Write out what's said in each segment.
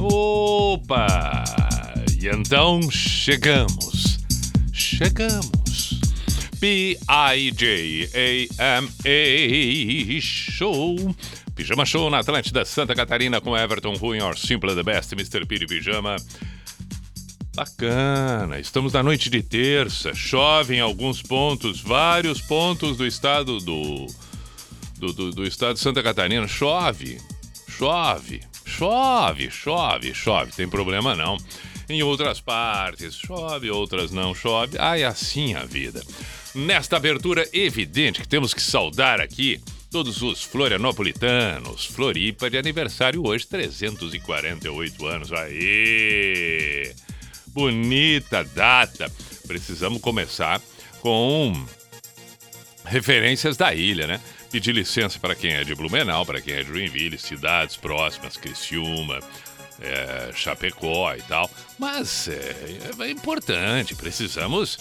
Opa! E então chegamos. Chegamos. P-I-J-A-M-A Show. Pijama Show na Atlântida Santa Catarina com Everton Ruin, or Simple the Best, Mr. P de Pijama. Bacana, estamos na noite de terça, chove em alguns pontos, vários pontos do estado do, do, do, do estado de Santa Catarina, chove, chove, chove, chove, chove, tem problema não. Em outras partes, chove, outras não chove, ai assim a vida. Nesta abertura, evidente que temos que saudar aqui todos os florianopolitanos. Floripa de aniversário hoje, 348 anos. Aê! Bonita data. Precisamos começar com referências da ilha, né? Pedir licença para quem é de Blumenau, para quem é de Joinville, cidades próximas, Criciúma, é, Chapecó e tal. Mas é, é importante, precisamos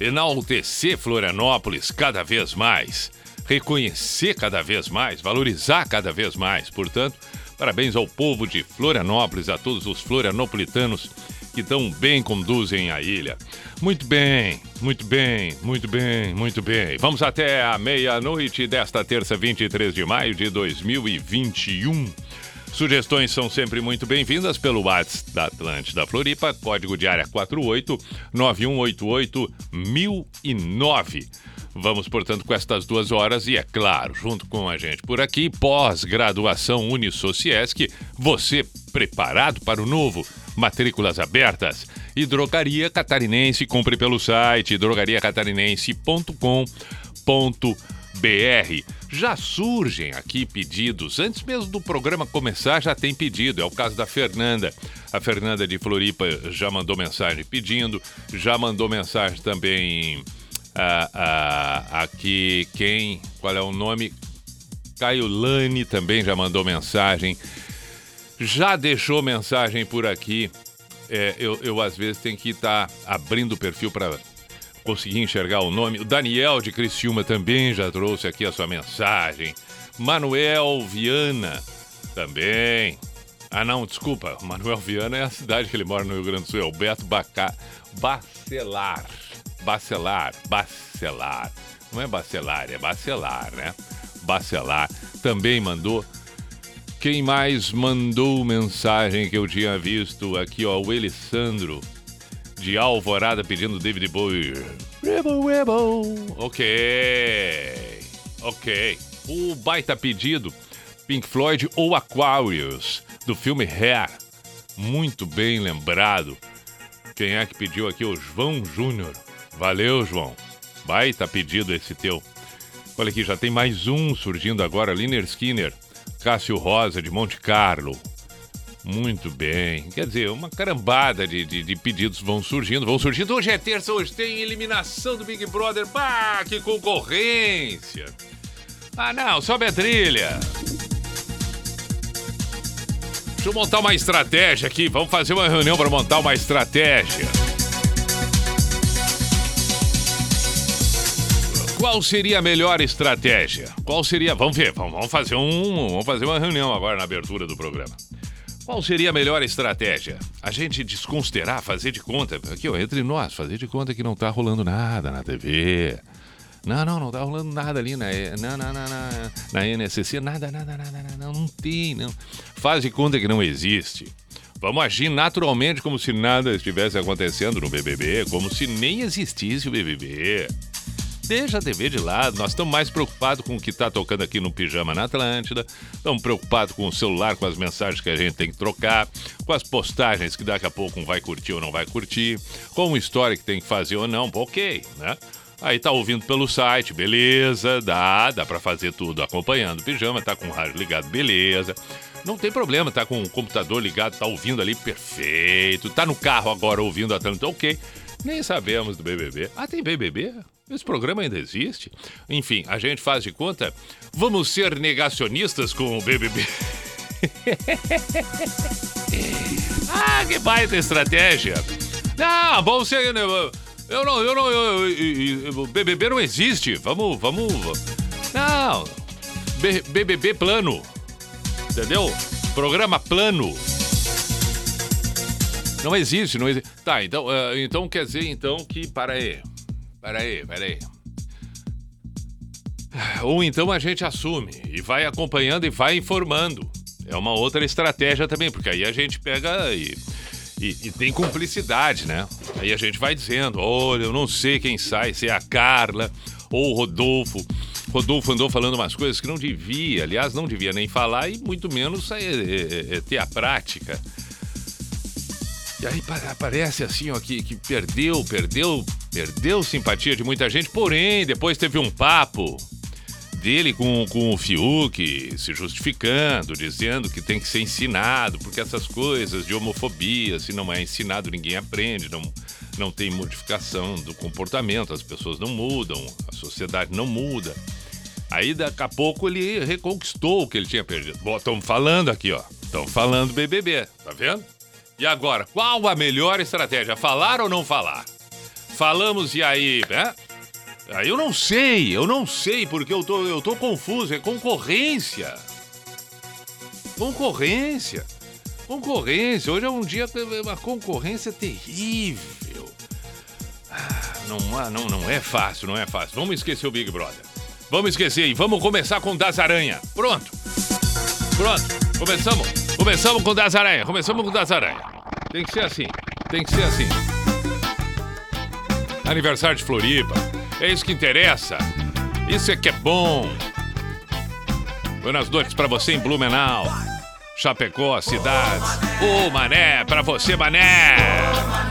enaltecer Florianópolis cada vez mais, reconhecer cada vez mais, valorizar cada vez mais. Portanto, parabéns ao povo de Florianópolis, a todos os florianopolitanos que tão bem conduzem a ilha. Muito bem, muito bem, muito bem, muito bem. Vamos até a meia-noite desta terça, 23 de maio de 2021. Sugestões são sempre muito bem-vindas pelo WhatsApp da Atlântida Floripa, código de área 48 9188 1009. Vamos, portanto, com estas duas horas e, é claro, junto com a gente por aqui, pós-graduação Unisociesc, você preparado para o novo? Matrículas abertas. E Drogaria Catarinense, compre pelo site drogariacatarinense.com.br. Já surgem aqui pedidos. Antes mesmo do programa começar, já tem pedido. É o caso da Fernanda. A Fernanda de Floripa já mandou mensagem pedindo. Já mandou mensagem também ah, ah, aqui. Quem? Qual é o nome? Caio Lani também já mandou mensagem. Já deixou mensagem por aqui. É, eu, eu, às vezes, tenho que estar tá abrindo o perfil para conseguir enxergar o nome. O Daniel de Criciúma também já trouxe aqui a sua mensagem. Manuel Viana também. Ah, não, desculpa. Manuel Viana é a cidade que ele mora no Rio Grande do Sul. É o Beto Bacá... Bacelar. Bacelar. Bacelar. Não é bacelar, é bacelar, né? Bacelar. Também mandou. Quem mais mandou mensagem que eu tinha visto aqui, ó, o Elisandro de Alvorada pedindo David Bowie. Rebel, rebel. Ok. Ok. O baita pedido, Pink Floyd ou Aquarius, do filme Hair. Muito bem lembrado. Quem é que pediu aqui? O João Júnior. Valeu, João. Baita pedido esse teu. Olha aqui, já tem mais um surgindo agora, Liner Skinner. Cássio Rosa, de Monte Carlo. Muito bem. Quer dizer, uma carambada de, de, de, pedidos vão surgindo, vão surgindo. Hoje é terça, hoje tem eliminação do Big Brother. Bah, que concorrência! Ah, não, sobe a trilha. Deixa eu montar uma estratégia aqui. Vamos fazer uma reunião para montar uma estratégia. Qual seria a melhor estratégia? Qual seria? Vamos ver, vamos fazer um, vamos fazer uma reunião agora na abertura do programa. Qual seria a melhor estratégia? A gente desconsiderar, fazer de conta, aqui ó, entre nós, fazer de conta que não tá rolando nada na TV. Não, não, não tá rolando nada ali na, na, na, na, na NSC, nada, nada, nada, nada, não, não tem, não. Faz de conta que não existe. Vamos agir naturalmente como se nada estivesse acontecendo no BBB, como se nem existisse o BBB. Deixa a TV de lado, nós estamos mais preocupados com o que está tocando aqui no Pijama na Atlântida, estamos preocupados com o celular, com as mensagens que a gente tem que trocar, com as postagens que daqui a pouco um vai curtir ou não vai curtir, com uma história que tem que fazer ou não, ok, né? Aí tá ouvindo pelo site, beleza, dá, dá para fazer tudo acompanhando o Pijama, tá com o rádio ligado, beleza. Não tem problema, tá com o computador ligado, tá ouvindo ali, perfeito. Tá no carro agora ouvindo a Atlântida, ok. Nem sabemos do BBB. Ah, tem BBB? Esse programa ainda existe? Enfim, a gente faz de conta. Vamos ser negacionistas com o BBB. ah, que baita estratégia. Não, vamos ser. Eu não, eu não. Eu, eu, eu, BBB não existe. Vamos, vamos. Não. BBB plano. Entendeu? Programa plano. Não existe, não existe. Tá, então, uh, então quer dizer então que. Para aí. Para aí, para aí. Ou então a gente assume e vai acompanhando e vai informando. É uma outra estratégia também, porque aí a gente pega e, e, e tem cumplicidade, né? Aí a gente vai dizendo: olha, eu não sei quem sai, se é a Carla ou o Rodolfo. Rodolfo andou falando umas coisas que não devia, aliás, não devia nem falar e muito menos é, é, é, ter a prática. E aí parece assim, ó, que, que perdeu, perdeu, perdeu simpatia de muita gente, porém, depois teve um papo dele com, com o Fiuk se justificando, dizendo que tem que ser ensinado, porque essas coisas de homofobia, se não é ensinado, ninguém aprende, não, não tem modificação do comportamento, as pessoas não mudam, a sociedade não muda. Aí daqui a pouco ele reconquistou o que ele tinha perdido. Bom, estamos falando aqui, ó. Estamos falando BBB, tá vendo? E agora, qual a melhor estratégia? Falar ou não falar? Falamos e aí, né? Eu não sei, eu não sei, porque eu tô, eu tô confuso. É concorrência. Concorrência. Concorrência. Hoje é um dia uma concorrência terrível. Ah, não, não, não é fácil, não é fácil. Vamos esquecer o Big Brother. Vamos esquecer e vamos começar com Das Aranha. Pronto. Pronto. Começamos. Começamos com Das Aranha. Começamos com Das Aranha. Tem que ser assim. Tem que ser assim. Aniversário de Floripa. É isso que interessa. Isso é que é bom. Boas noites para você em Blumenau. Chapecó, cidades. Ô, Mané, para você, Mané.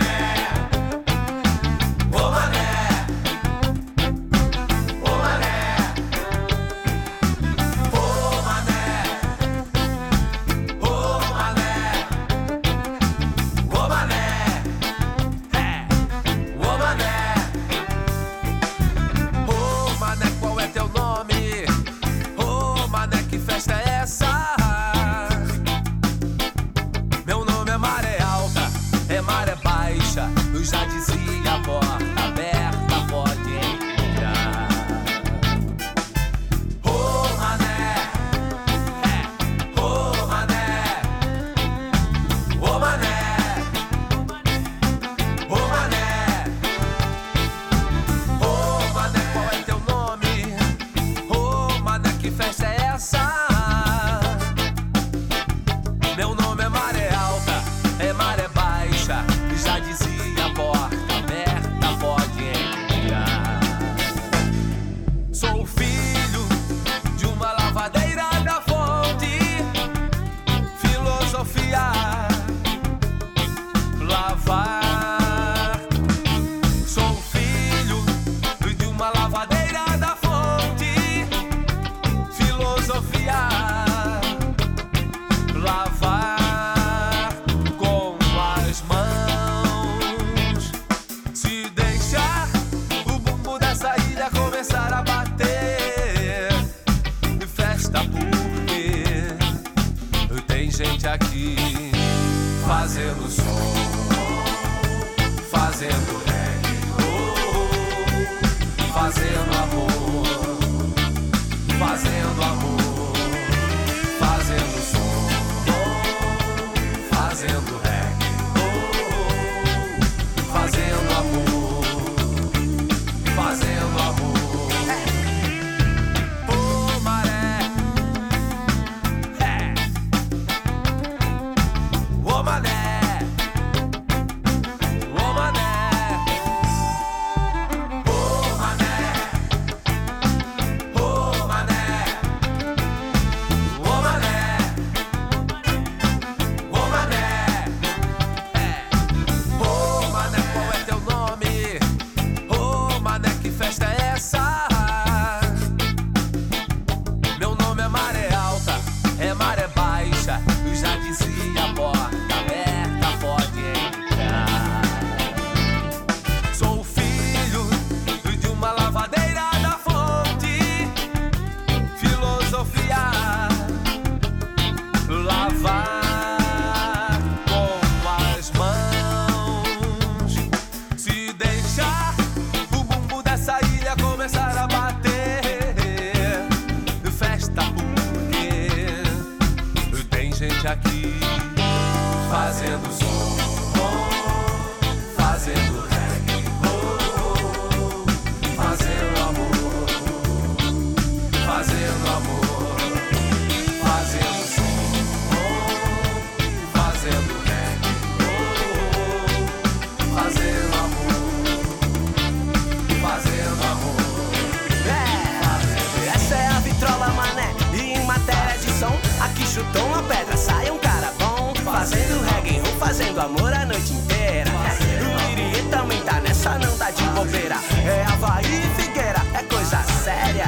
Raí e Figueira é coisa séria.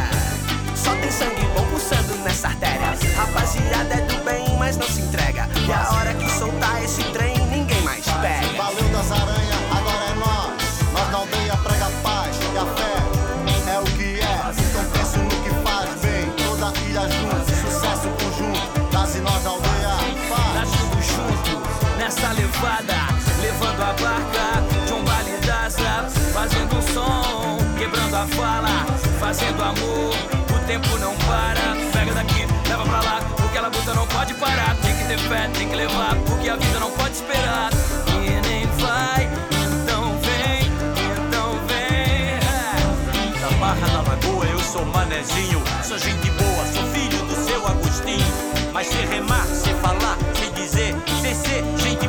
Só tem sangue bom pulsando nessa artéria. Rapaziada é do bem, mas não se entrega. E a hora que soltar esse trem, ninguém mais pega. Valeu das aranhas, agora é nós. Nós na aldeia prega paz e a fé é o que é. Então penso no que faz bem. Toda ilha junto, sucesso conjunto. Das e nós na aldeia Tá faz. tudo junto nessa levada, levando a barca, quebrando a fala, fazendo amor. O tempo não para, pega daqui, leva pra lá, porque ela luta não pode parar. Tem que ter fé, tem que levar, porque a vida não pode esperar. E nem vai, então vem, então vem. é. Da Barra da Lagoa eu sou manezinho Sou gente boa, sou filho do seu Agostinho Mas se remar, se falar, se dizer Se ser gente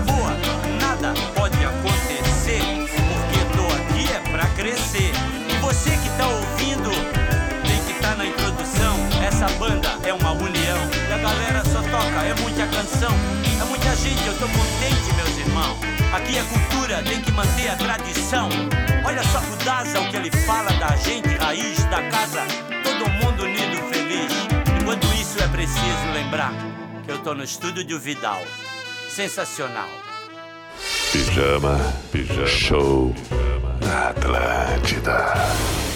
muita canção É muita gente, eu tô contente meus irmãos Aqui é cultura, tem que manter a tradição Olha só pro Daza o que ele fala da gente, raiz da casa, todo mundo unido feliz. Enquanto isso é preciso lembrar que eu tô no estúdio de Vidal. Sensacional. Pijama, pijama. Show na Atlântida.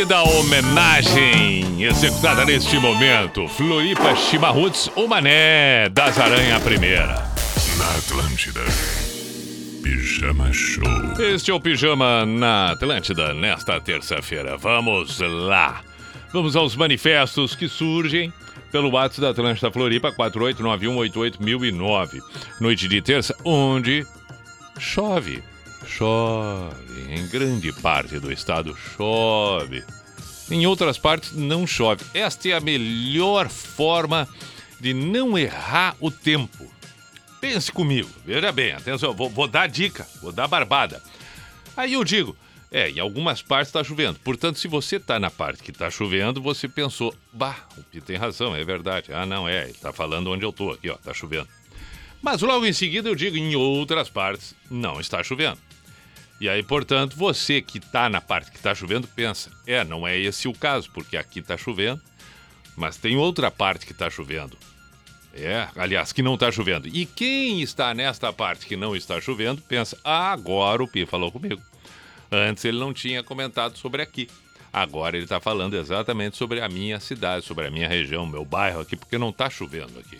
Devida homenagem executada neste momento, Floripa Chimarruts, o Mané das Aranha Primeira. Na Atlântida. Pijama Show. Este é o Pijama na Atlântida nesta terça-feira. Vamos lá. Vamos aos manifestos que surgem pelo WhatsApp da Atlântida Floripa, 489188009. Noite de terça, onde chove. Chove. Grande parte do estado chove. Em outras partes não chove. Esta é a melhor forma de não errar o tempo. Pense comigo, veja bem, atenção, vou, vou dar dica, vou dar barbada. Aí eu digo, é, em algumas partes está chovendo. Portanto, se você está na parte que está chovendo, você pensou, bah, o Pi tem razão, é verdade. Ah, não, é, ele está falando onde eu estou aqui, ó, está chovendo. Mas logo em seguida eu digo, em outras partes não está chovendo. E aí, portanto, você que está na parte que está chovendo, pensa, é, não é esse o caso, porque aqui está chovendo, mas tem outra parte que está chovendo. É, aliás, que não está chovendo. E quem está nesta parte que não está chovendo, pensa, ah, agora o Pi falou comigo. Antes ele não tinha comentado sobre aqui. Agora ele está falando exatamente sobre a minha cidade, sobre a minha região, meu bairro aqui, porque não está chovendo aqui.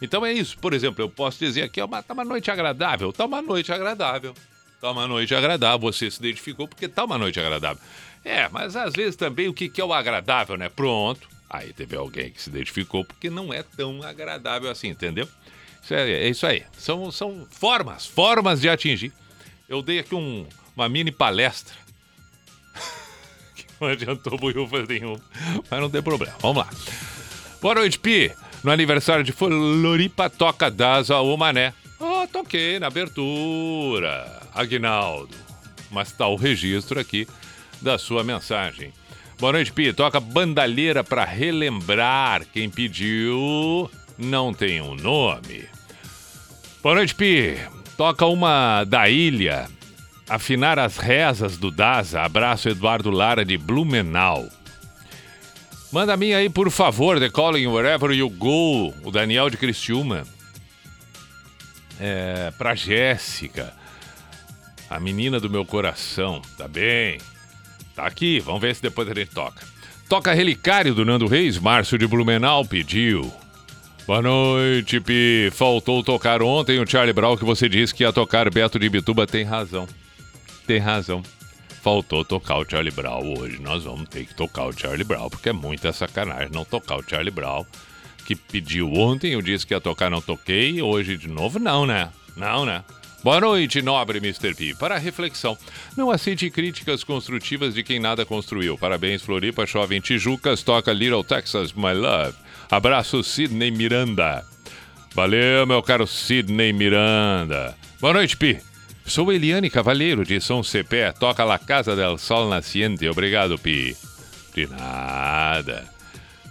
Então é isso. Por exemplo, eu posso dizer aqui, está uma, noite agradável. Está uma noite agradável. Está uma noite agradável. Você se identificou porque está uma noite agradável. É, mas às vezes também o que, é o agradável, né? Pronto. Aí teve alguém que se identificou porque não é tão agradável assim, entendeu? Isso é, é isso aí. São, são formas, formas de atingir. Eu dei aqui um, uma mini palestra. que não adiantou buiúva nenhum. Mas não tem problema. Vamos lá. Boa noite, Pi. No aniversário de Floripa, toca Daza o Mané. Oh, toquei na abertura. Aguinaldo. Mas tá o registro aqui da sua mensagem. Boa noite, Pi. Toca bandalheira para relembrar. Quem pediu não tem um nome. Boa noite, Pi. Toca uma da ilha afinar as rezas do Daza. Abraço, Eduardo Lara de Blumenau. Manda a minha aí, por favor, The Calling Wherever You Go, o Daniel de Criciúma. É, pra Jéssica, a menina do meu coração, tá bem? Tá aqui, vamos ver se depois a gente toca. Toca Relicário do Nando Reis, Márcio de Blumenau pediu. Boa noite, Pi. Faltou tocar ontem o Charlie Brown que você disse que ia tocar Beto de Bituba. Tem razão tem razão. Faltou tocar o Charlie Brown hoje. Nós vamos ter que tocar o Charlie Brown, porque é muita sacanagem não tocar o Charlie Brown, que pediu ontem, eu disse que ia tocar, não toquei, hoje de novo, não, né? Não, né? Boa noite, nobre Mr. P. Para a reflexão, não aceite críticas construtivas de quem nada construiu. Parabéns, Floripa, chove em Tijucas, toca Little Texas, my love. Abraço, Sidney Miranda. Valeu, meu caro Sidney Miranda. Boa noite, Pi. Sou Eliane Cavalheiro de São Cepé. Toca La Casa del Sol Nasciente. Obrigado, Pi. De nada.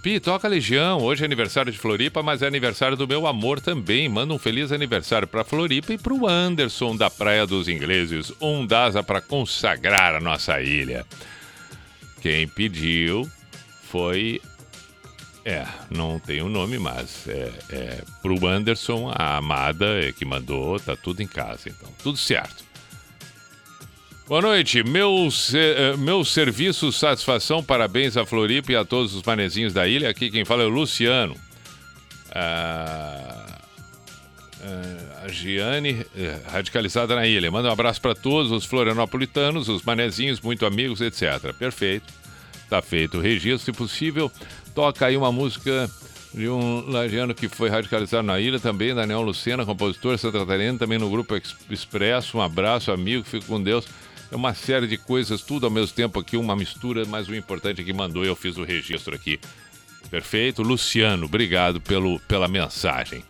Pi, toca Legião. Hoje é aniversário de Floripa, mas é aniversário do meu amor também. Manda um feliz aniversário para Floripa e para o Anderson da Praia dos Ingleses. Um dasa para consagrar a nossa ilha. Quem pediu foi é, não tem o nome, mas é, é pro Anderson, a amada é que mandou, tá tudo em casa, então, tudo certo. Boa noite, meu, é, meu serviço, satisfação, parabéns a Floripa e a todos os manezinhos da ilha. Aqui quem fala é o Luciano. Ah, ah a Giane, é, radicalizada na ilha. Manda um abraço para todos os florianopolitanos, os manezinhos, muito amigos, etc. Perfeito. Tá feito o registro, se possível, Toca aí uma música de um lagiano que foi radicalizado na ilha também, Daniel Lucena, compositor Santa Catarina, também no Grupo Expresso. Um abraço, amigo, fico com Deus. É uma série de coisas, tudo ao mesmo tempo aqui, uma mistura, mas o importante é que mandou e eu fiz o registro aqui. Perfeito? Luciano, obrigado pelo, pela mensagem.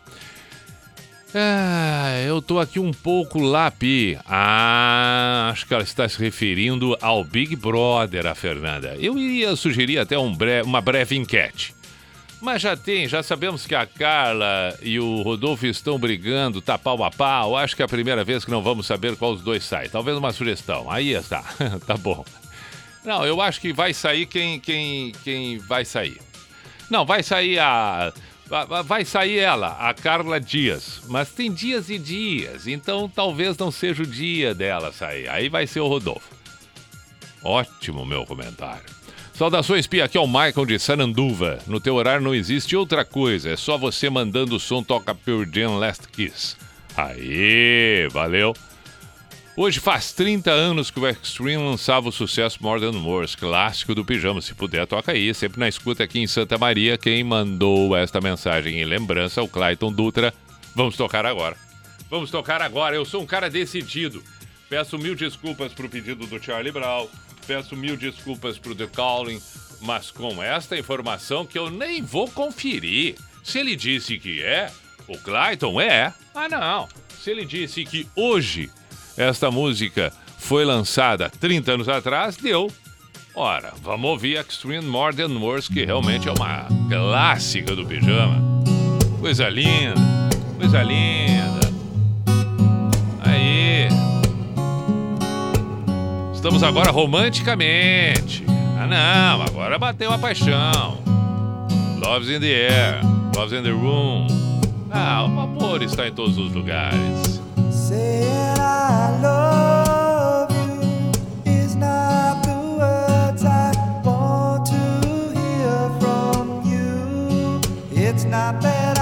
Ah, eu tô aqui um pouco lá, Pi. Ah, acho que ela está se referindo ao Big Brother, a Fernanda. Eu iria sugerir até um breve, uma breve enquete. Mas já tem, já sabemos que a Carla e o Rodolfo estão brigando, tá pau a pau. Acho que é a primeira vez que não vamos saber qual os dois sai. Talvez uma sugestão. Aí está. tá bom. Não, eu acho que vai sair quem, quem, quem vai sair. Não, vai sair a Vai sair ela, a Carla Dias. Mas tem dias e dias, então talvez não seja o dia dela sair. Aí vai ser o Rodolfo. Ótimo, meu comentário. Saudações, Pia. Aqui é o Michael de Sananduva. No teu horário não existe outra coisa. É só você mandando o som Toca Pure Jam Last Kiss. Aí, valeu. Hoje faz 30 anos que o Extreme lançava o sucesso More Than Words, clássico do pijama. Se puder, toca aí. Sempre na escuta aqui em Santa Maria. Quem mandou esta mensagem em lembrança, o Clayton Dutra. Vamos tocar agora. Vamos tocar agora. Eu sou um cara decidido. Peço mil desculpas pro pedido do Charlie Brown. Peço mil desculpas pro The Calling. Mas com esta informação que eu nem vou conferir. Se ele disse que é, o Clayton é. Ah, não. Se ele disse que hoje esta música foi lançada 30 anos atrás, deu. Ora, vamos ouvir Extreme More Than Words, que realmente é uma clássica do pijama. Coisa linda, coisa linda. Estamos agora romanticamente. Ah, não, agora bateu a paixão. Love's in the air, love's in the room. Ah, o amor está em todos os lugares. I love not the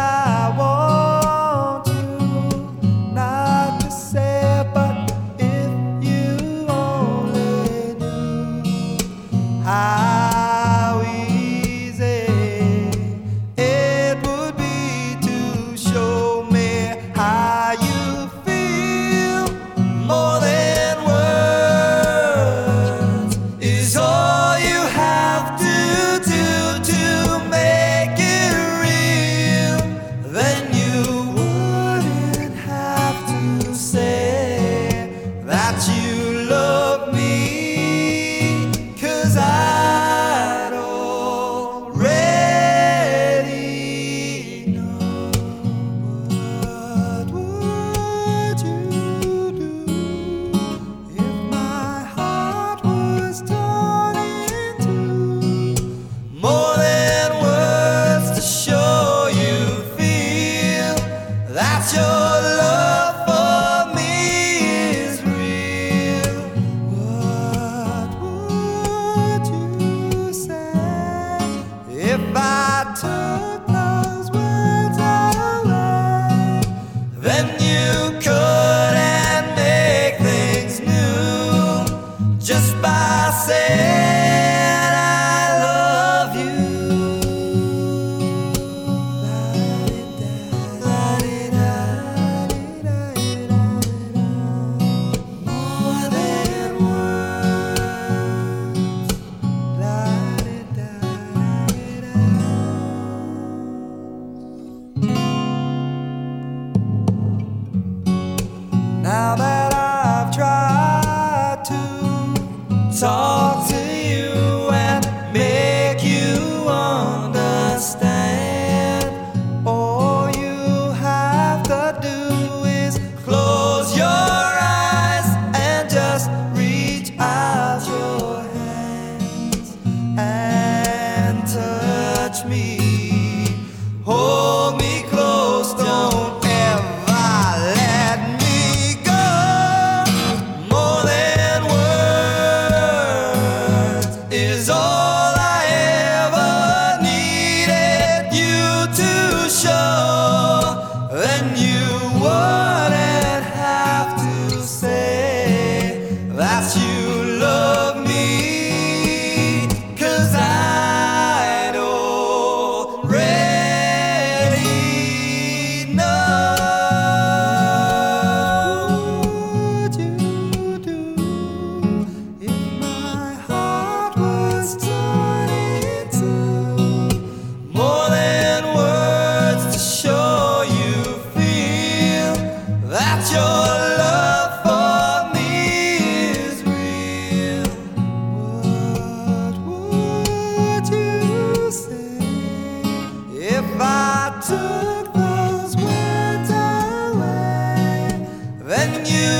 you.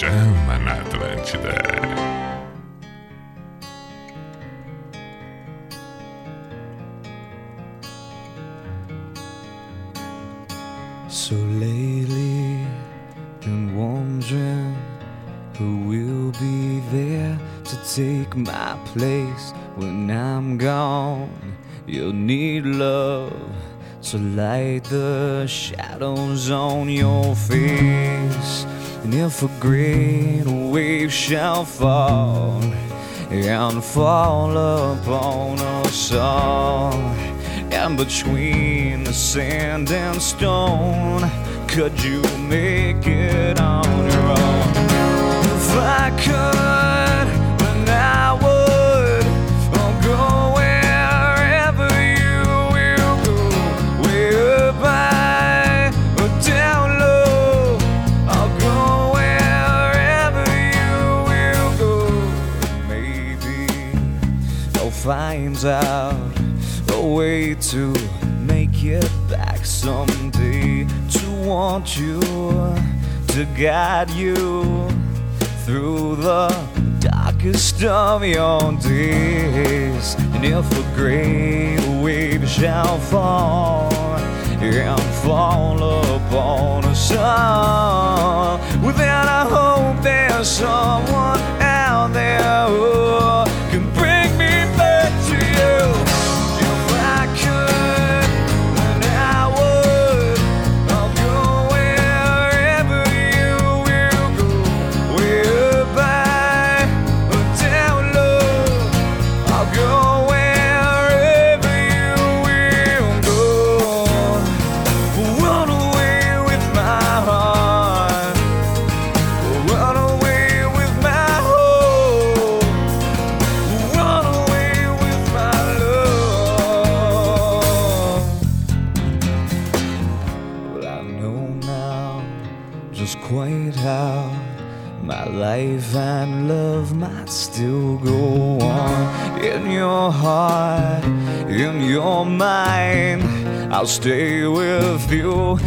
Pijama na Atlântida. So lately, been wondering who will be there to take my place when I'm gone. You'll need love to light the shadows on your face. And if a great wave shall fall and fall upon us all, and between the sand and stone, could you make it on your own? If I could, find out a way to make it back someday. To want you, to guide you through the darkest of your days. And if a great wave shall fall and fall upon us all, then I hope there's someone out there who can I'll stay with you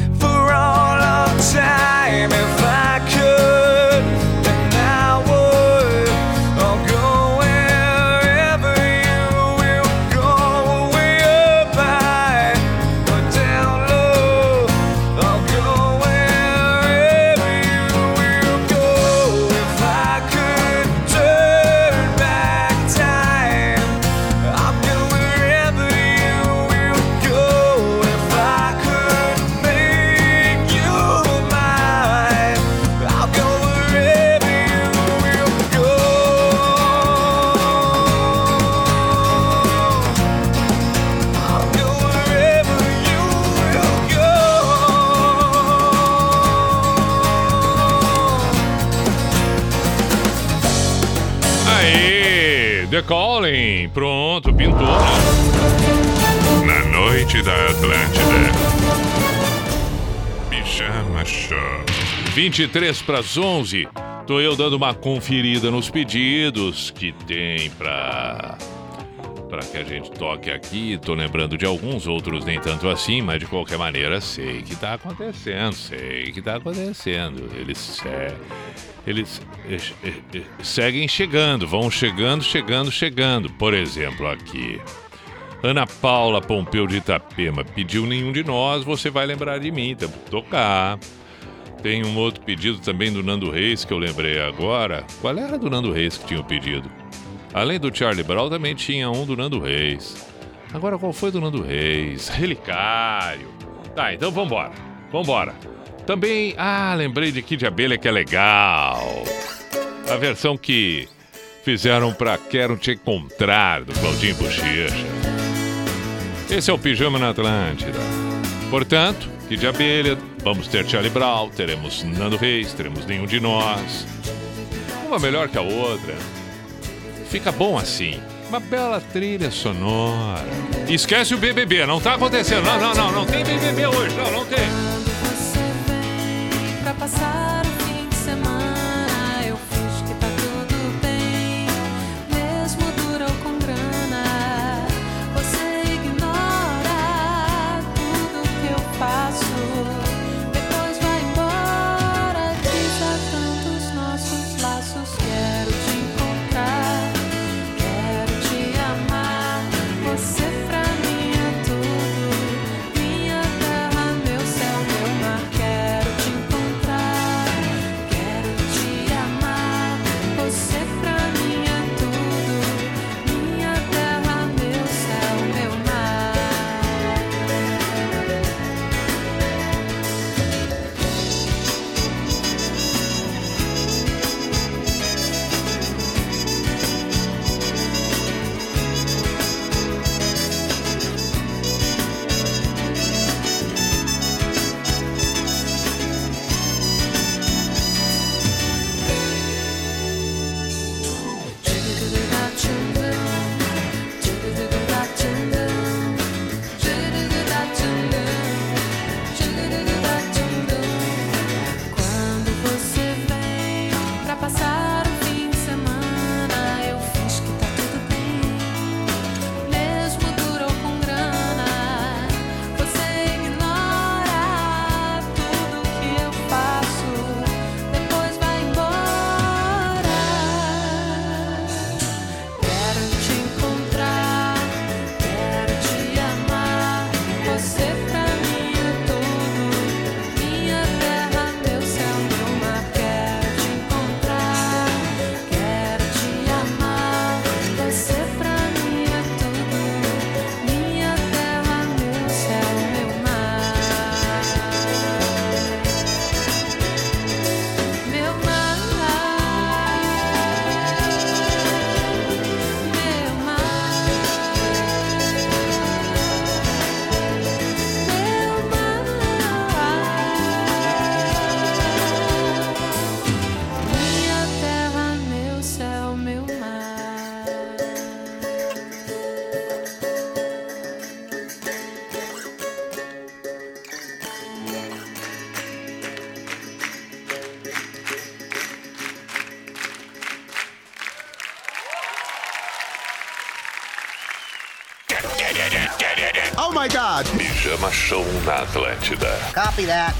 23 para as 11. Tô eu dando uma conferida nos pedidos que tem para para que a gente toque aqui. Tô lembrando de alguns, outros nem tanto assim, mas de qualquer maneira sei que tá acontecendo, sei que tá acontecendo. Eles eles eh, eh, eh, seguem chegando, vão chegando, chegando, chegando. Por exemplo, aqui Ana Paula Pompeu de Itapema pediu nenhum de nós, você vai lembrar de mim, tá? tocar. Tem um outro pedido também do Nando Reis que eu lembrei agora. Qual era do Nando Reis que tinha o pedido? Além do Charlie Brown, também tinha um do Nando Reis. Agora, qual foi do Nando Reis? Relicário. Tá, então vambora. Vambora. Também, ah, lembrei de Kid Abelha que é legal. A versão que fizeram pra Quero Te Encontrar, do Claudinho Bochecha. Esse é o Pijama na Atlântida. Portanto, Kid Abelha, vamos ter Charlie Brown, teremos Nando Reis, teremos Nenhum de Nós. Uma melhor que a outra. Fica bom assim. Uma bela trilha sonora. Esquece o BBB, não tá acontecendo. Não, não, não, não tem BBB hoje. Não, não tem. Pijama Show na Atlântida. Copy that.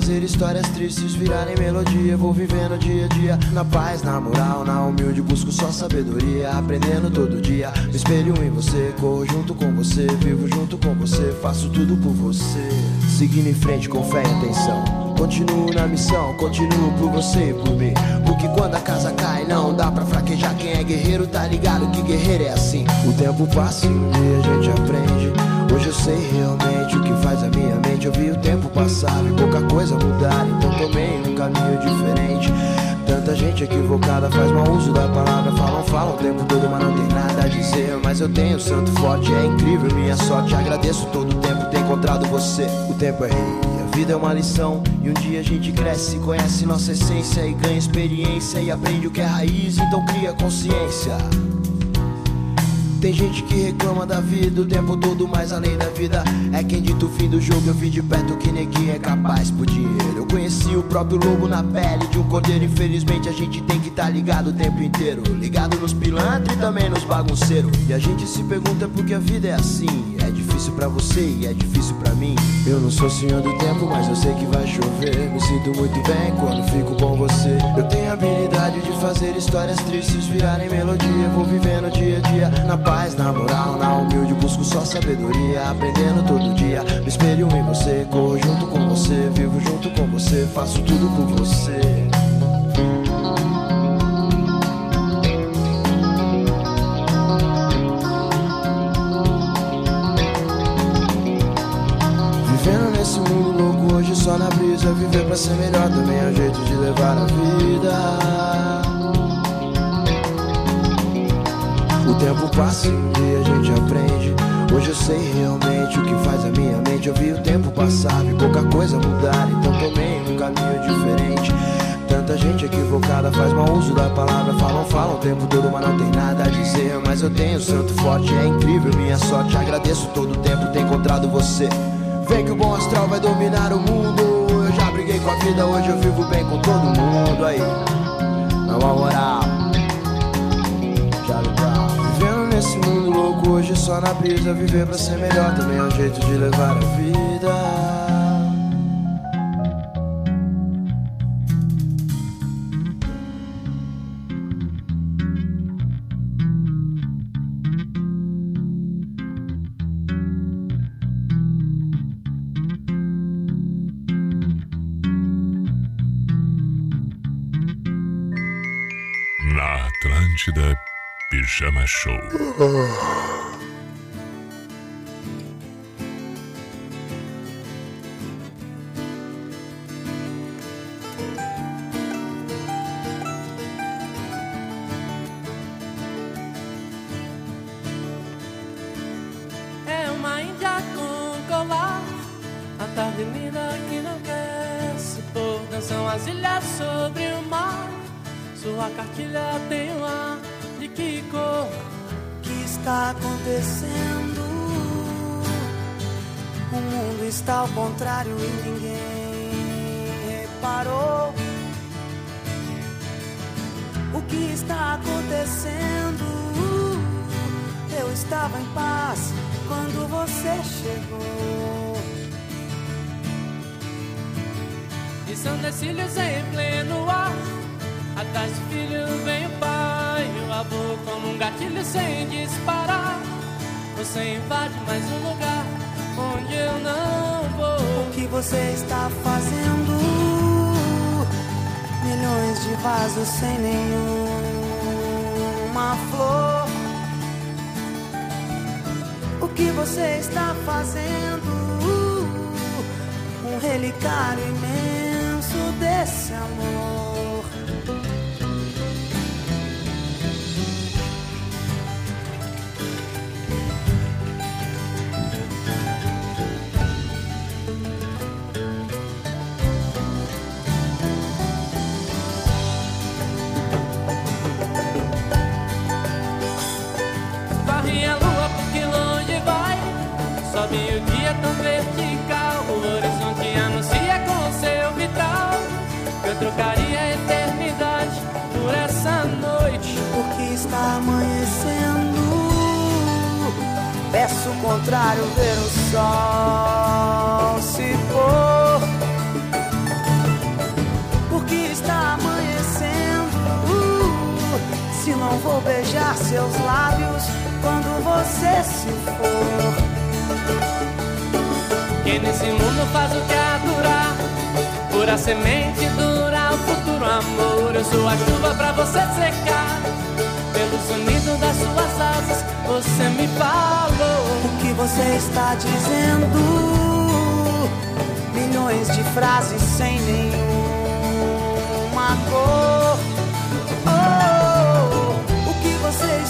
Fazer histórias tristes virarem melodia. Vou vivendo dia a dia, na paz, na moral, na humilde. Busco só sabedoria, aprendendo todo dia. Me espelho em você, corro junto com você, vivo junto com você, faço tudo por você. Seguindo em frente com fé e atenção. Continuo na missão, continuo por você e por mim. Porque quando a casa cai, não dá pra fraquejar. Quem é guerreiro tá ligado que guerreiro é assim. O tempo passa e a gente aprende. Hoje eu sei realmente o que faz a minha mente. Eu vi o tempo passar e pouca coisa mudar. Então tomei um caminho diferente. Tanta gente equivocada faz mau uso da palavra. Falam, falam o tempo todo, mas não tem nada a dizer. Mas eu tenho santo forte, é incrível minha sorte. Agradeço todo o tempo ter encontrado você. O tempo é rei. A vida é uma lição e um dia a gente cresce, conhece nossa essência e ganha experiência e aprende o que é raiz, então cria consciência. Tem gente que reclama da vida o tempo todo, mas além da vida é quem dita o fim do jogo. Eu vi de perto que ninguém é capaz por dinheiro. Eu conheci o próprio lobo na pele de um cordeiro. Infelizmente a gente tem que estar tá ligado o tempo inteiro. Ligado nos pilantras e também nos bagunceiros. E a gente se pergunta por que a vida é assim. Difícil pra você e é difícil pra mim. Eu não sou senhor do tempo, mas eu sei que vai chover. Me sinto muito bem quando fico com você. Eu tenho a habilidade de fazer histórias tristes virarem melodia. Vou vivendo dia a dia na paz, na moral, na humilde. Busco só sabedoria, aprendendo todo dia. Me espelho em você, corro junto com você, vivo junto com você, faço tudo por você. Viver pra ser melhor também é um jeito de levar a vida. O tempo passa e dia a gente aprende. Hoje eu sei realmente o que faz a minha mente. Eu vi o tempo passar, vi pouca coisa mudar Então tomei um caminho diferente. Tanta gente equivocada faz mau uso da palavra. Falam, falam o tempo todo, mas não tem nada a dizer. Mas eu tenho santo forte, é incrível minha sorte. Agradeço todo o tempo ter encontrado você. Vem que o bom astral vai dominar o mundo com a vida, hoje eu vivo bem com todo mundo aí. Na moral Charlie Brown Vivendo nesse mundo louco, hoje só na brisa Viver pra ser melhor também é um jeito de levar a vida Pijama Show. Não vou beijar seus lábios quando você se for. Quem nesse mundo faz o que há durar. Pura semente dura o futuro amor. Eu sou a chuva pra você secar. Pelo sonido das suas asas, você me falou. O que você está dizendo? Milhões de frases sem nenhuma cor.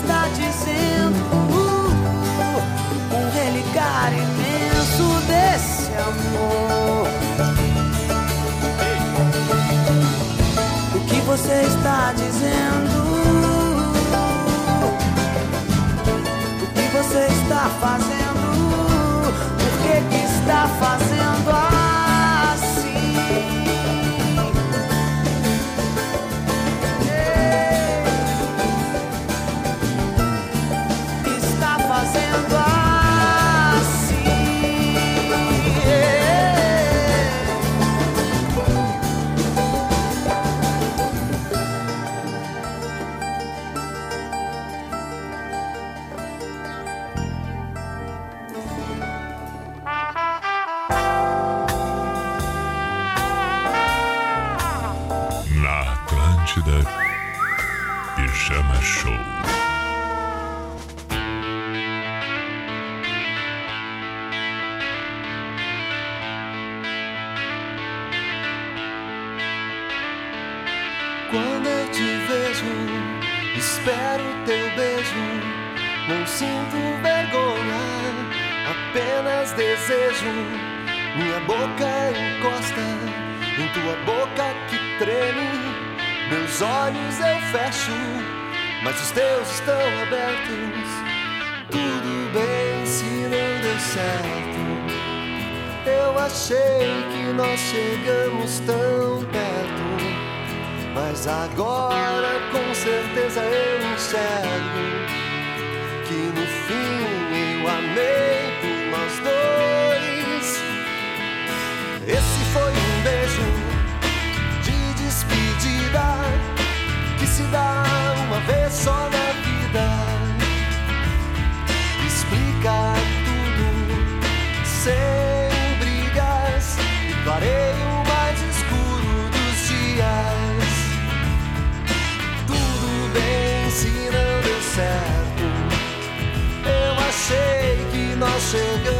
Está dizendo? Um relicário imenso desse amor. O que você está dizendo? O que você está fazendo? Por que, que está fazendo mas os teus estão abertos. Tudo bem se não deu certo. Eu achei que nós chegamos tão perto. Mas agora com certeza eu enxergo que no fim eu amei por nós dois. Esse foi um beijo de despedida que se dá vez só na vida. Explica tudo sem brigas e clareia o mais escuro dos dias. Tudo bem se não deu certo. Eu achei que nós chegamos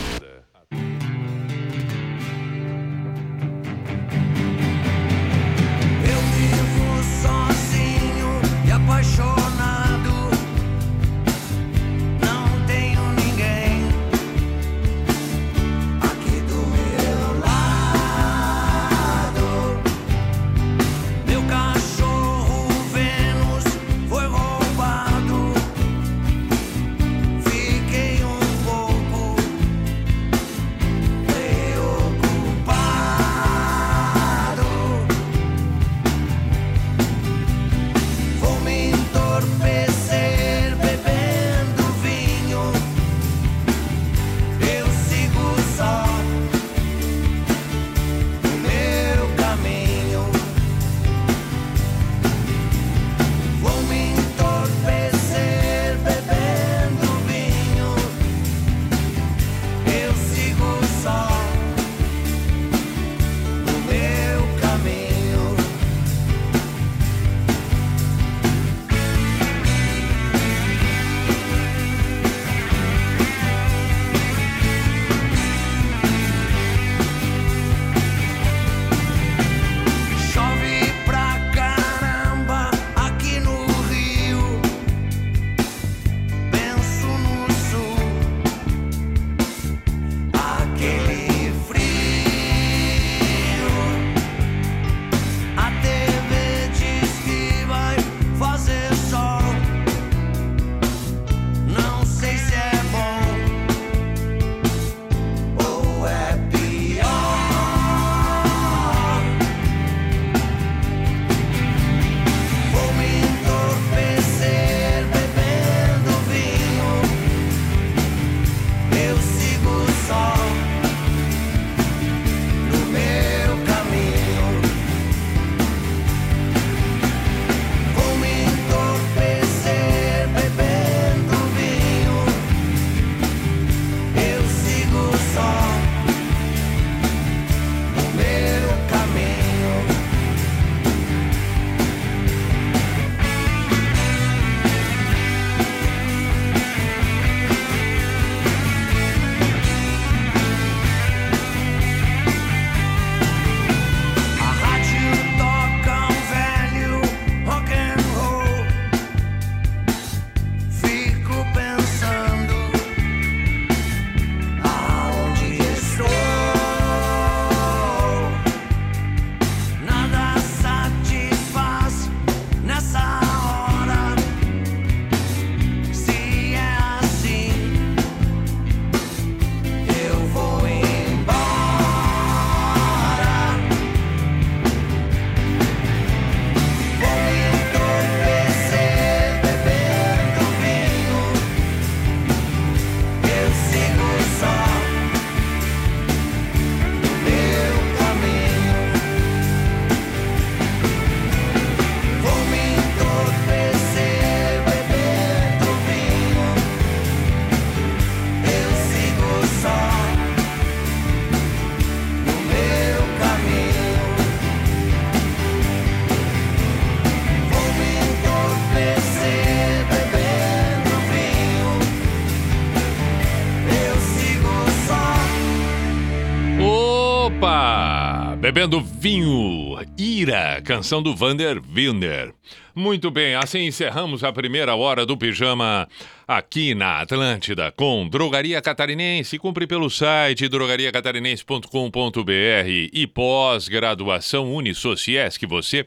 Bebendo Vinho, Ira, canção do Vander Wilner. Muito bem, assim encerramos a primeira hora do Pijama aqui na Atlântida com Drogaria Catarinense. Cumpre pelo site drogariacatarinense.com.br e pós-graduação Unisociés que você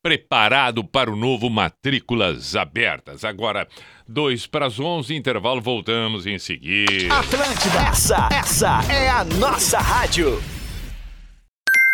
preparado para o novo matrículas abertas. Agora, 2 para as 11, intervalo, voltamos em seguida. Atlântida, essa, essa é a nossa rádio.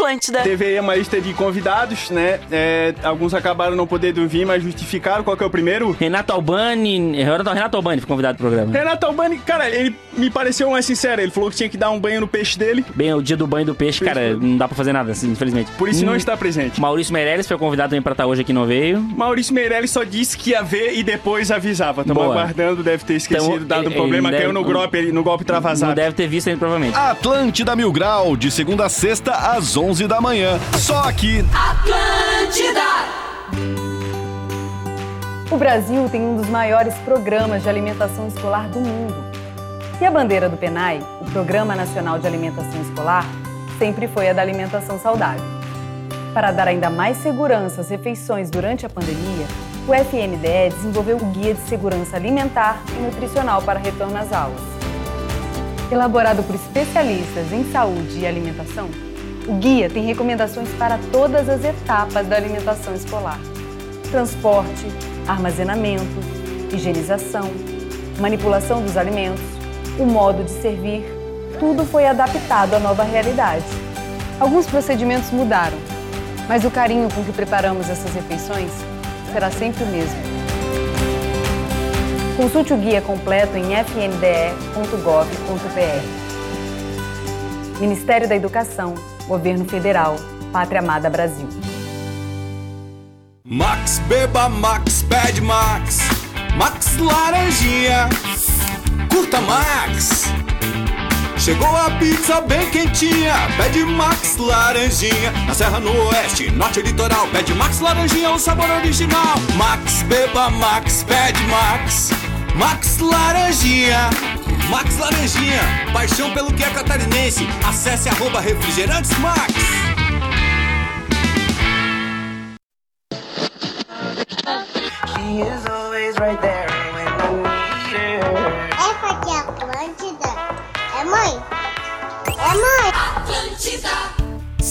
Atlântida. Teve aí uma lista de convidados, né? É, alguns acabaram não podendo vir, mas justificaram. Qual que é o primeiro? Renato Albani. Renato, Renato Albani foi convidado pro programa. Renato Albani, cara, ele me pareceu mais sincero. Ele falou que tinha que dar um banho no peixe dele. Bem, o dia do banho do peixe, cara, não dá pra fazer nada, assim, infelizmente. Por isso Hum, não está presente. Maurício Meirelles foi convidado também pra estar hoje aqui, não veio. Maurício Meirelles só disse que ia ver e depois avisava. Tamo Boa. aguardando, deve ter esquecido, Então, dado um ele- problema, ele caiu deve- no golpe, no golpe travasado. Não deve ter visto ainda, provavelmente. Atlântida Mil Grau, de segunda a sexta, às 11 da manhã. Só aqui. Atlântida! O Brasil tem um dos maiores programas de alimentação escolar do mundo. E a bandeira do PENAI, o Programa Nacional de Alimentação Escolar, sempre foi a da alimentação saudável. Para dar ainda mais segurança às refeições durante a pandemia, o FNDE desenvolveu o Guia de Segurança Alimentar e Nutricional para Retorno às Aulas. Elaborado por especialistas em saúde e alimentação, o guia tem recomendações para todas as etapas da alimentação escolar: transporte, armazenamento, higienização, manipulação dos alimentos, o modo de servir, tudo foi adaptado à nova realidade. Alguns procedimentos mudaram, mas o carinho com que preparamos essas refeições será sempre o mesmo. Consulte o guia completo em fnde.gov.br. Ministério da Educação, Governo Federal, Pátria Amada Brasil. Max, beba Max, pede Max. Max Laranjinha, curta Max. Chegou a pizza bem quentinha, pede Max Laranjinha. Na Serra no Oeste, Norte Litoral, pede Max Laranjinha, o sabor original. Max, beba Max, pede Max. Max Laranjinha. Max Laranjinha, paixão pelo que é catarinense. Acesse arroba refrigerantes Max. She is always right there when I need her. Essa aqui é Atlântida? É mãe? É mãe? Atlântida!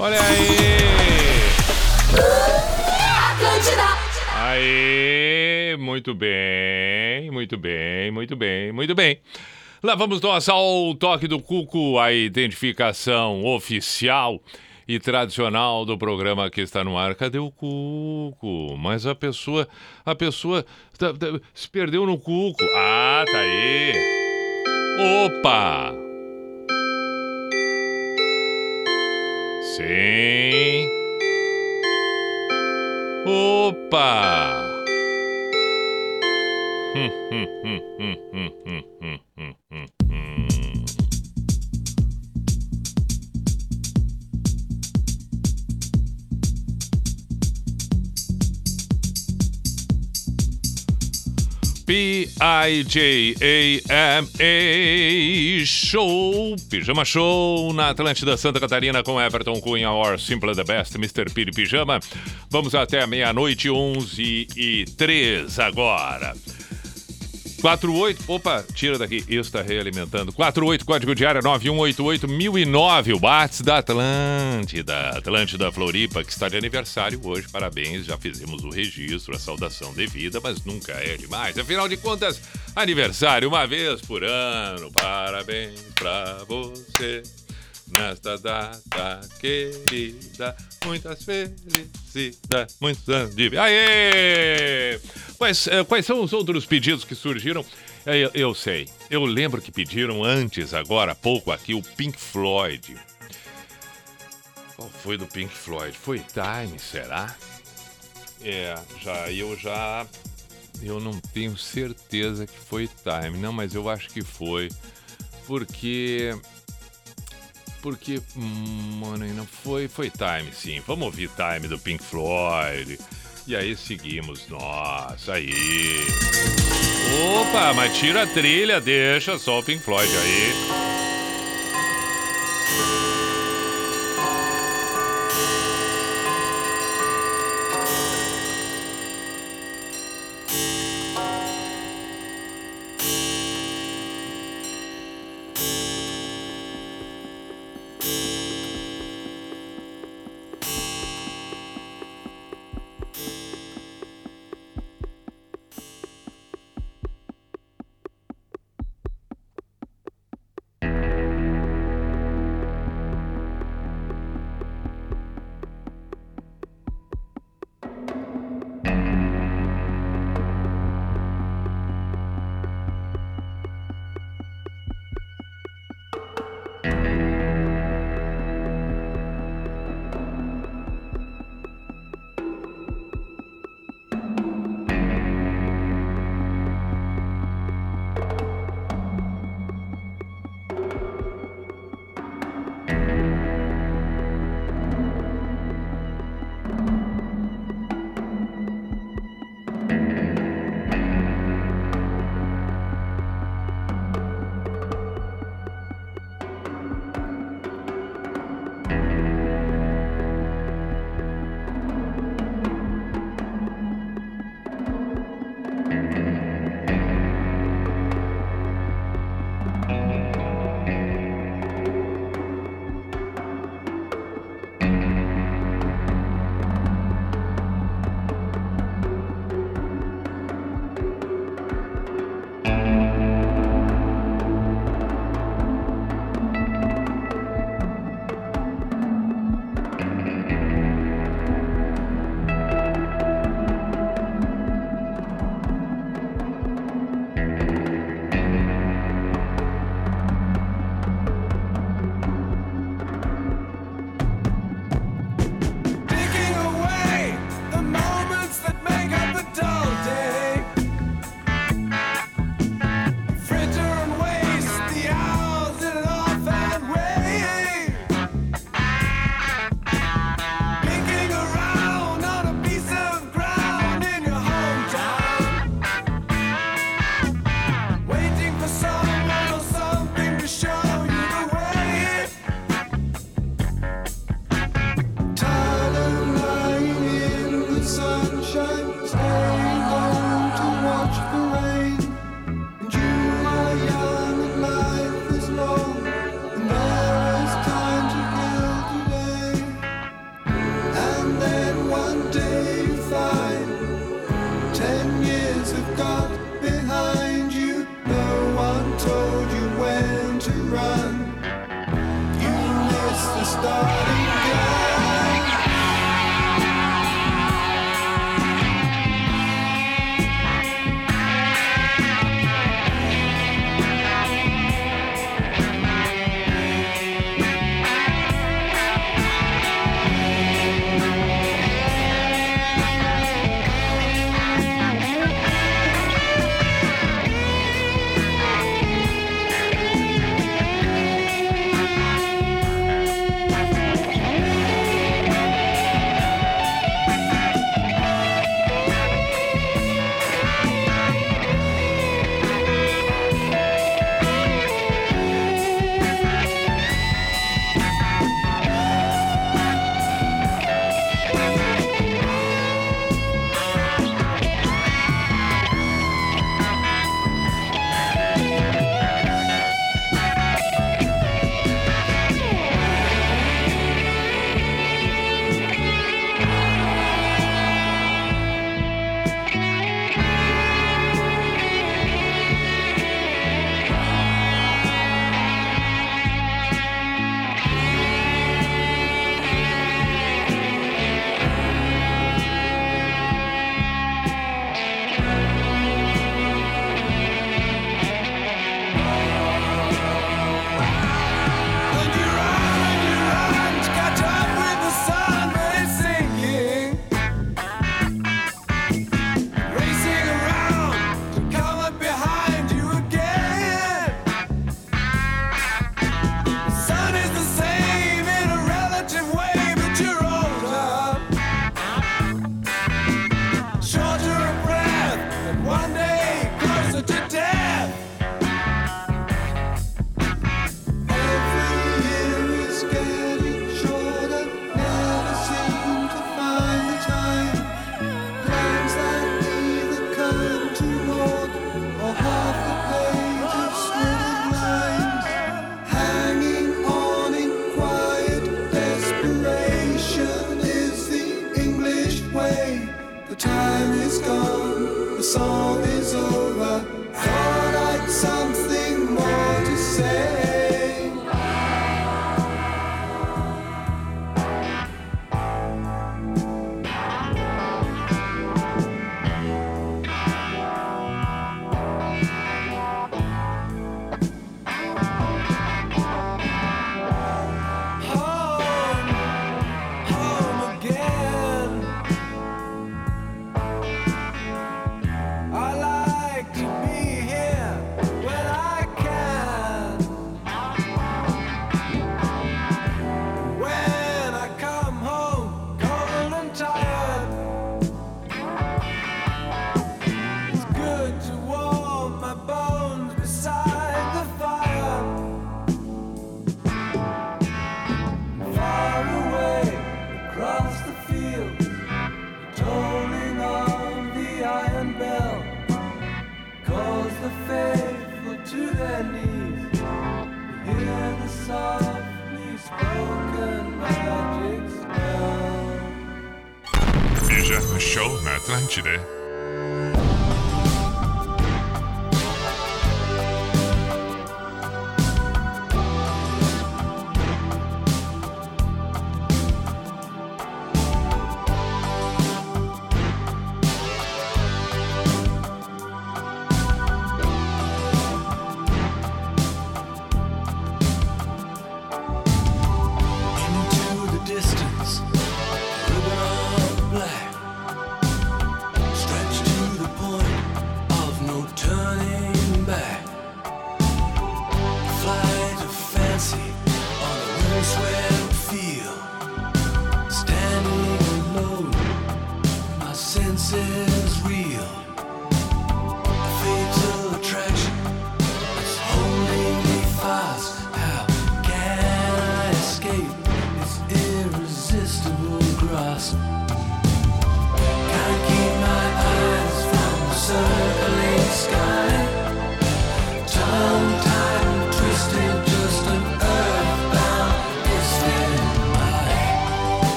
Olha aí! Aí, muito bem, muito bem, muito bem, muito bem. Lá vamos nós ao toque do Cuco, a identificação oficial e tradicional do programa que está no ar. Cadê o Cuco? Mas a pessoa, a pessoa tá- tá- se perdeu no Cuco. Ah, tá aí. Opa! Sim. Opa! Hum, hum, hum, hum, hum, hum, hum, hum, P-I-J-A-M-A Show, Pijama Show na Atlântida Santa Catarina com Everton Cunha, or Simple the Best, Mr. Piri Pijama. Vamos até meia-noite, 11 e 3 agora. 48, opa, tira daqui, está realimentando. 48, código de área 9188009, o Whats da Atlântida. Atlântida Floripa, que está de aniversário hoje, parabéns, já fizemos o registro, a saudação devida, mas nunca é demais. Afinal de contas, aniversário uma vez por ano, parabéns pra você. Nesta data querida, muitas felicidades, muitos anos de vida. Aê! Quais, eh, quais são os outros pedidos que surgiram? Eh, Eu, eu sei. Eu lembro que pediram antes, agora há pouco aqui, o Pink Floyd. Qual foi do Pink Floyd? Foi Time, será? É, já eu já eu não tenho certeza que foi Time. Não, mas eu acho que foi. Porque porque mano, não foi foi Time, sim. Vamos ouvir Time do Pink Floyd. E aí seguimos. Nossa, aí. Opa, mas tira a trilha, deixa só o Pink Floyd aí.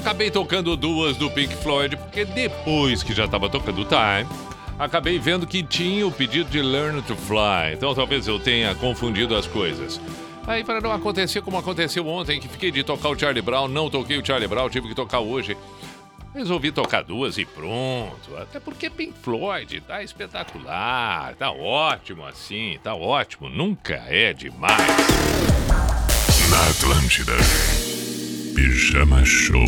Acabei tocando duas do Pink Floyd, porque depois que já tava tocando Time, acabei vendo que tinha o pedido de Learn to Fly. Então talvez eu tenha confundido as coisas. Aí, para não acontecer como aconteceu ontem, que fiquei de tocar o Charlie Brown, não toquei o Charlie Brown, tive que tocar hoje. Resolvi tocar duas e pronto. Até porque Pink Floyd tá espetacular, tá ótimo assim, tá ótimo, nunca é demais. Na Atlântida. Pijama Show.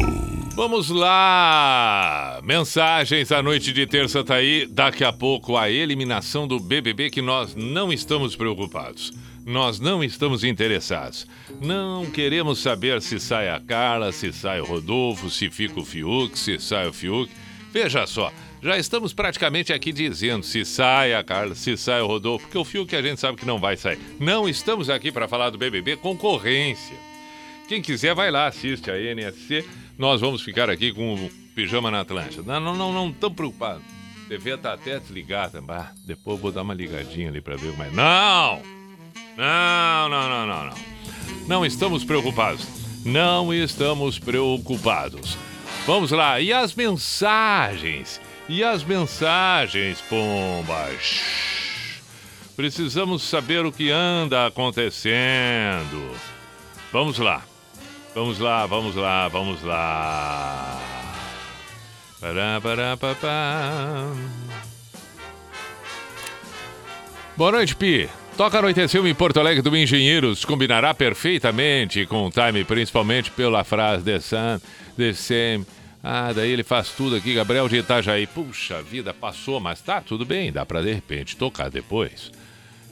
Vamos lá! Mensagens à noite de terça tá aí. Daqui a pouco a eliminação do BBB que nós não estamos preocupados. Nós não estamos interessados. Não queremos saber se sai a Carla, se sai o Rodolfo, se fica o Fiuk, se sai o Fiuk. Veja só, já estamos praticamente aqui dizendo se sai a Carla, se sai o Rodolfo, porque o Fiuk a gente sabe que não vai sair. Não estamos aqui para falar do BBB concorrência. Quem quiser vai lá, assiste a NSC. Nós vamos ficar aqui com o Pijama na Atlântida. Não, não, não, não tão preocupado. Devia estar até desligada. Ah, depois vou dar uma ligadinha ali para ver mas Não! Não, não, não, não, não. Não estamos preocupados. Não estamos preocupados. Vamos lá. E as mensagens? E as mensagens, pombas? Precisamos saber o que anda acontecendo. Vamos lá. Vamos lá, vamos lá, vamos lá. Pará, pará. Boa noite, Pi. Toca Anoiteceu em Porto Alegre do Engenheiros combinará perfeitamente com o time, principalmente pela frase The Sun, The Same. Ah, daí ele faz tudo aqui, Gabriel de Itajaí. Puxa vida, passou, mas tá tudo bem, dá pra de repente tocar depois.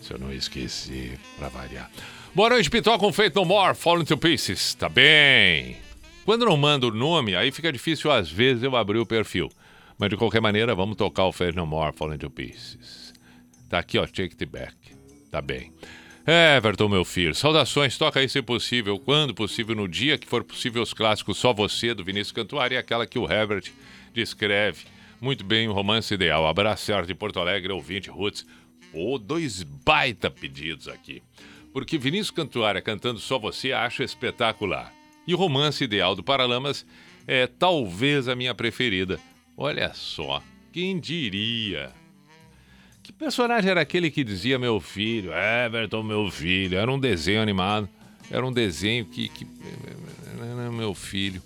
Se eu não esqueci, pra variar. Boa noite, Pitó com Feito No More, Falling to Pieces. Tá bem. Quando não mando o nome, aí fica difícil às vezes eu abrir o perfil. Mas de qualquer maneira, vamos tocar o Fade No More, Falling to Pieces. Tá aqui, ó, Take It Back. Tá bem. Everton, meu filho, saudações, toca aí se possível, quando possível, no dia que for possível, os clássicos Só Você, do Vinícius Cantuária, e aquela que o Herbert descreve muito bem, o romance ideal. Abraço, de Porto Alegre, ouvinte, Roots. Ô, dois baita pedidos aqui. Porque Vinícius Cantuária cantando Só Você acho espetacular. E o romance ideal do Paralamas é talvez a minha preferida. Olha só, quem diria? Que personagem era aquele que dizia meu filho? Everton, meu filho. Era um desenho animado. Era um desenho que. que meu filho.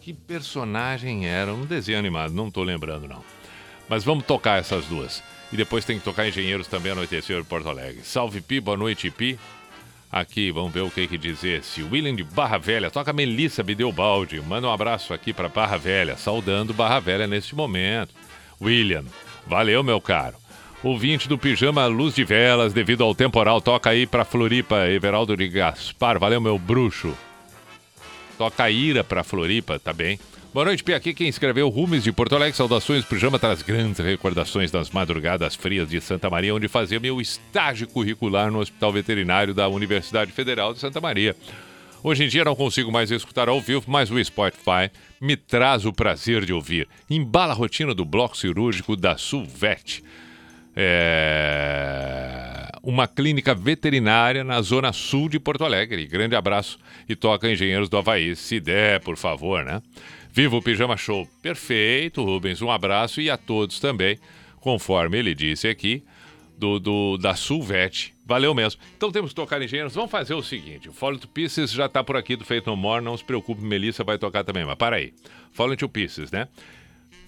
Que personagem era? Um desenho animado, não tô lembrando, não. Mas vamos tocar essas duas. E depois tem que tocar Engenheiros também anoitecer Porto Alegre. Salve Pi, boa noite, Pi. Aqui, vamos ver o que que diz esse. William de Barra Velha, toca Melissa Bideobaldi. Manda um abraço aqui para Barra Velha, saudando Barra Velha neste momento. William, valeu, meu caro. Ouvinte do Pijama Luz de Velas, devido ao temporal, toca aí pra Floripa, Everaldo de Gaspar. Valeu, meu bruxo. Toca Ira pra Floripa, tá bem? Boa noite, Pia. Aqui quem escreveu Rumes de Porto Alegre. Saudações, Pijama traz grandes recordações das madrugadas frias de Santa Maria, onde fazia meu estágio curricular no Hospital Veterinário da Universidade Federal de Santa Maria. Hoje em dia não consigo mais escutar ao vivo, mas o Spotify me traz o prazer de ouvir. Embala a rotina do bloco cirúrgico da Sulvet é, uma clínica veterinária na zona sul de Porto Alegre. Grande abraço e toca Engenheiros do Havaí, se der, por favor, né? Viva o Pijama Show. Perfeito, Rubens. Um abraço e a todos também, conforme ele disse aqui, do, do da Sulvet. Valeu mesmo. Então temos que tocar Engenheiros. Vamos fazer o seguinte: o Fallen to Pieces já está por aqui do Feito No More. Não se preocupe, Melissa vai tocar também. Mas para aí. Fallen to Pieces, né?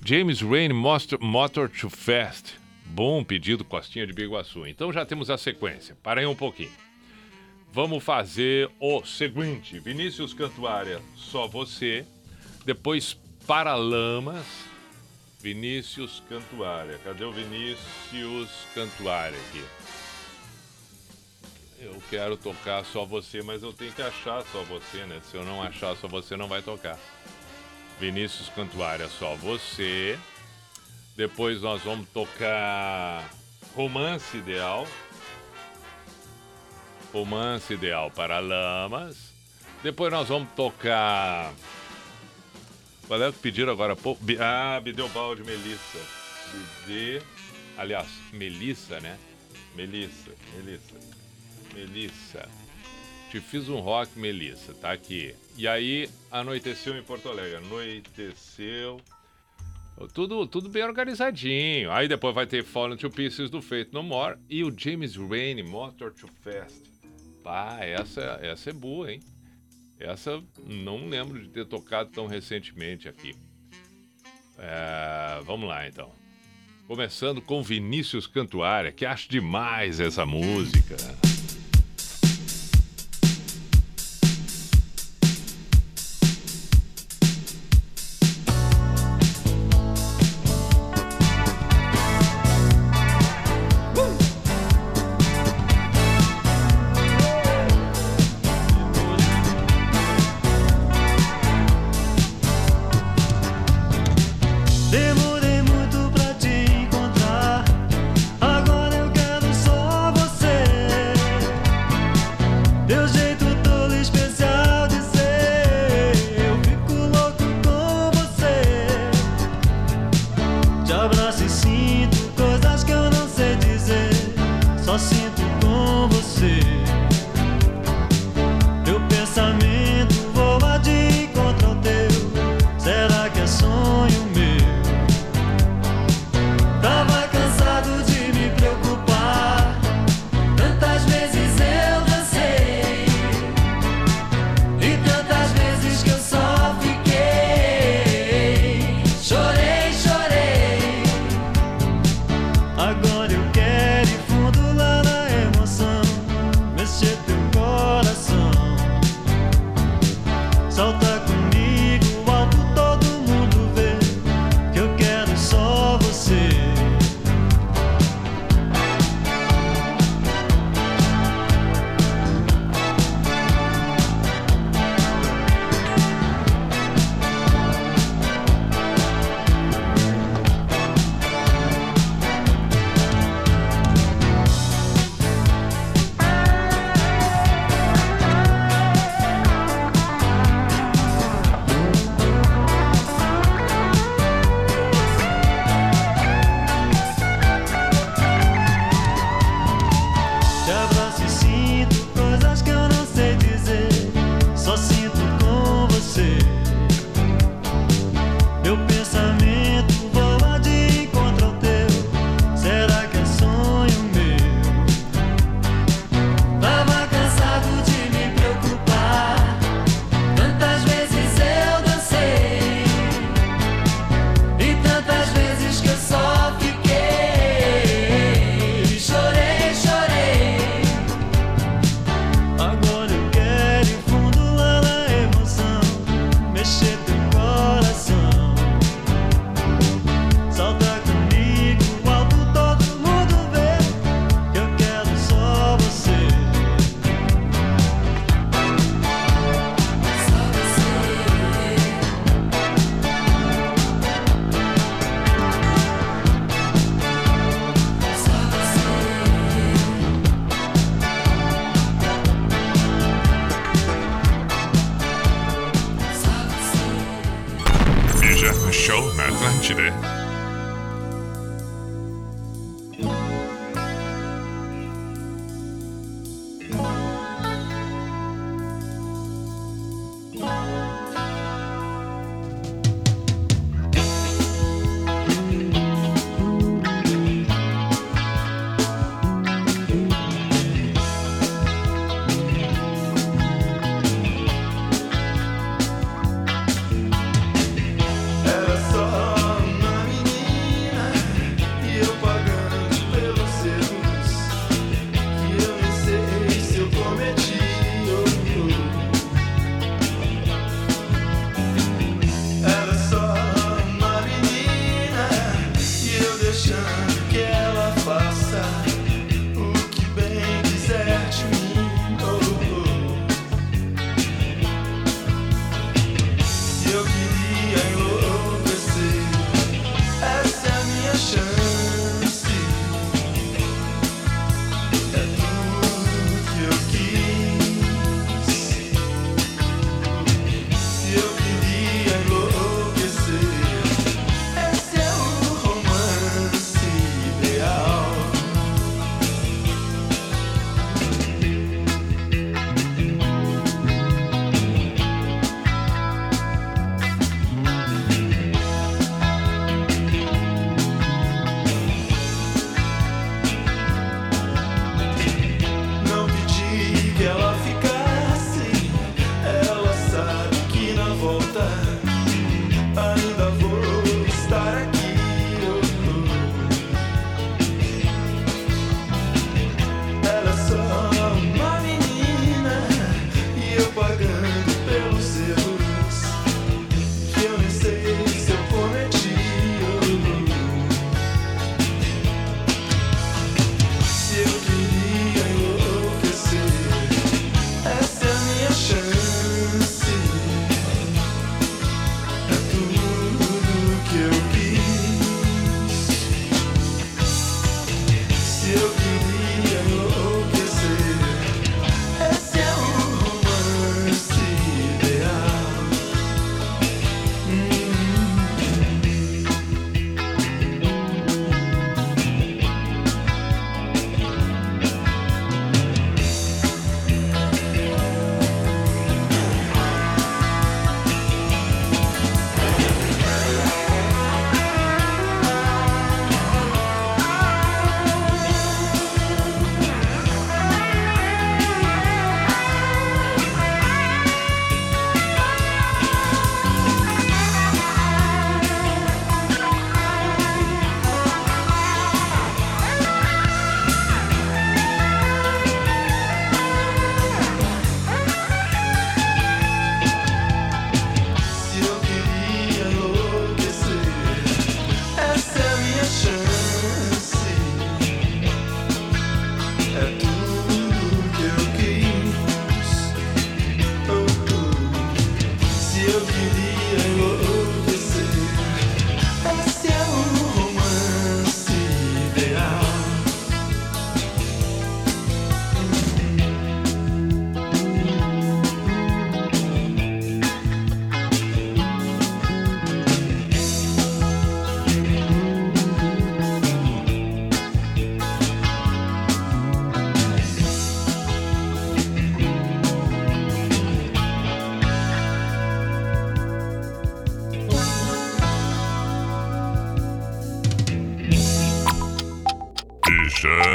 James Rain Motor to Fast. Bom pedido, Costinha de Biguaçu. Então já temos a sequência. Para aí um pouquinho. Vamos fazer o seguinte: Vinícius Cantuária, só você. Depois Paralamas. Vinícius Cantuária. Cadê o Vinícius Cantuária aqui? Eu quero tocar só você, mas eu tenho que achar só você, né? Se eu não achar só você, não vai tocar. Vinícius Cantuária, só você. Depois nós vamos tocar Romance Ideal. Romance Ideal para Lamas. Depois nós vamos tocar. Qual é o que pediram agora? Ah, Bideobaldi Melissa. Bide. Aliás, Melissa, né? Melissa, Melissa. Melissa. Te fiz um rock, Melissa, tá aqui. E aí, anoiteceu em Porto Alegre. Anoiteceu. Tudo, tudo bem organizadinho. Aí depois vai ter Fallen to Pieces do Fate No More e o James Rainey, Motor to Fast. Pá, essa, essa é boa, hein? Essa não lembro de ter tocado tão recentemente aqui. É, vamos lá então. Começando com Vinícius Cantuária, que acho demais essa música.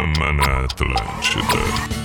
Semana Atlântida.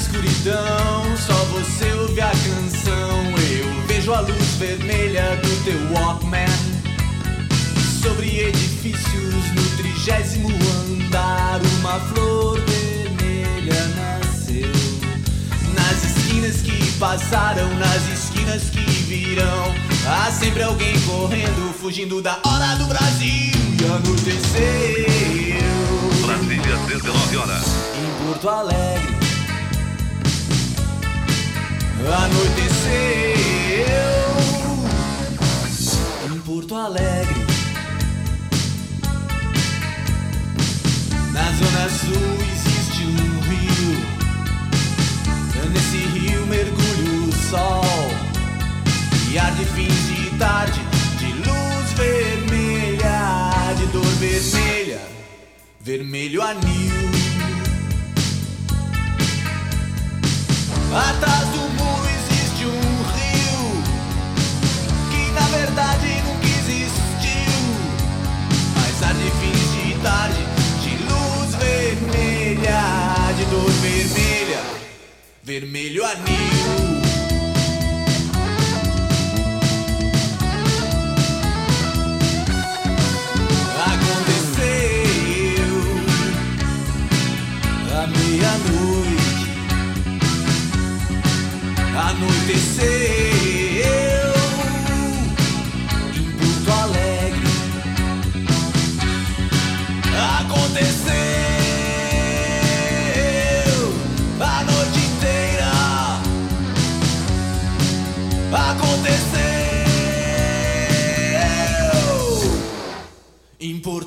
escuridão, só você ouve a canção. Eu vejo a luz vermelha do teu Walkman sobre edifícios no trigésimo andar. Uma flor vermelha nasceu nas esquinas que passaram, nas esquinas que virão. Há sempre alguém correndo, fugindo da hora do Brasil e anoiteceu. Brasília, 19 horas. Em Porto Alegre anoiteceu em Porto Alegre, na zona sul existe um rio, nesse rio mergulha o sol. E ar de fins de tarde, de luz vermelha, de dor vermelha, vermelho anil. Atrás do mundo. Vermelho anil. Meia-noite, anoiteceu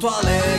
em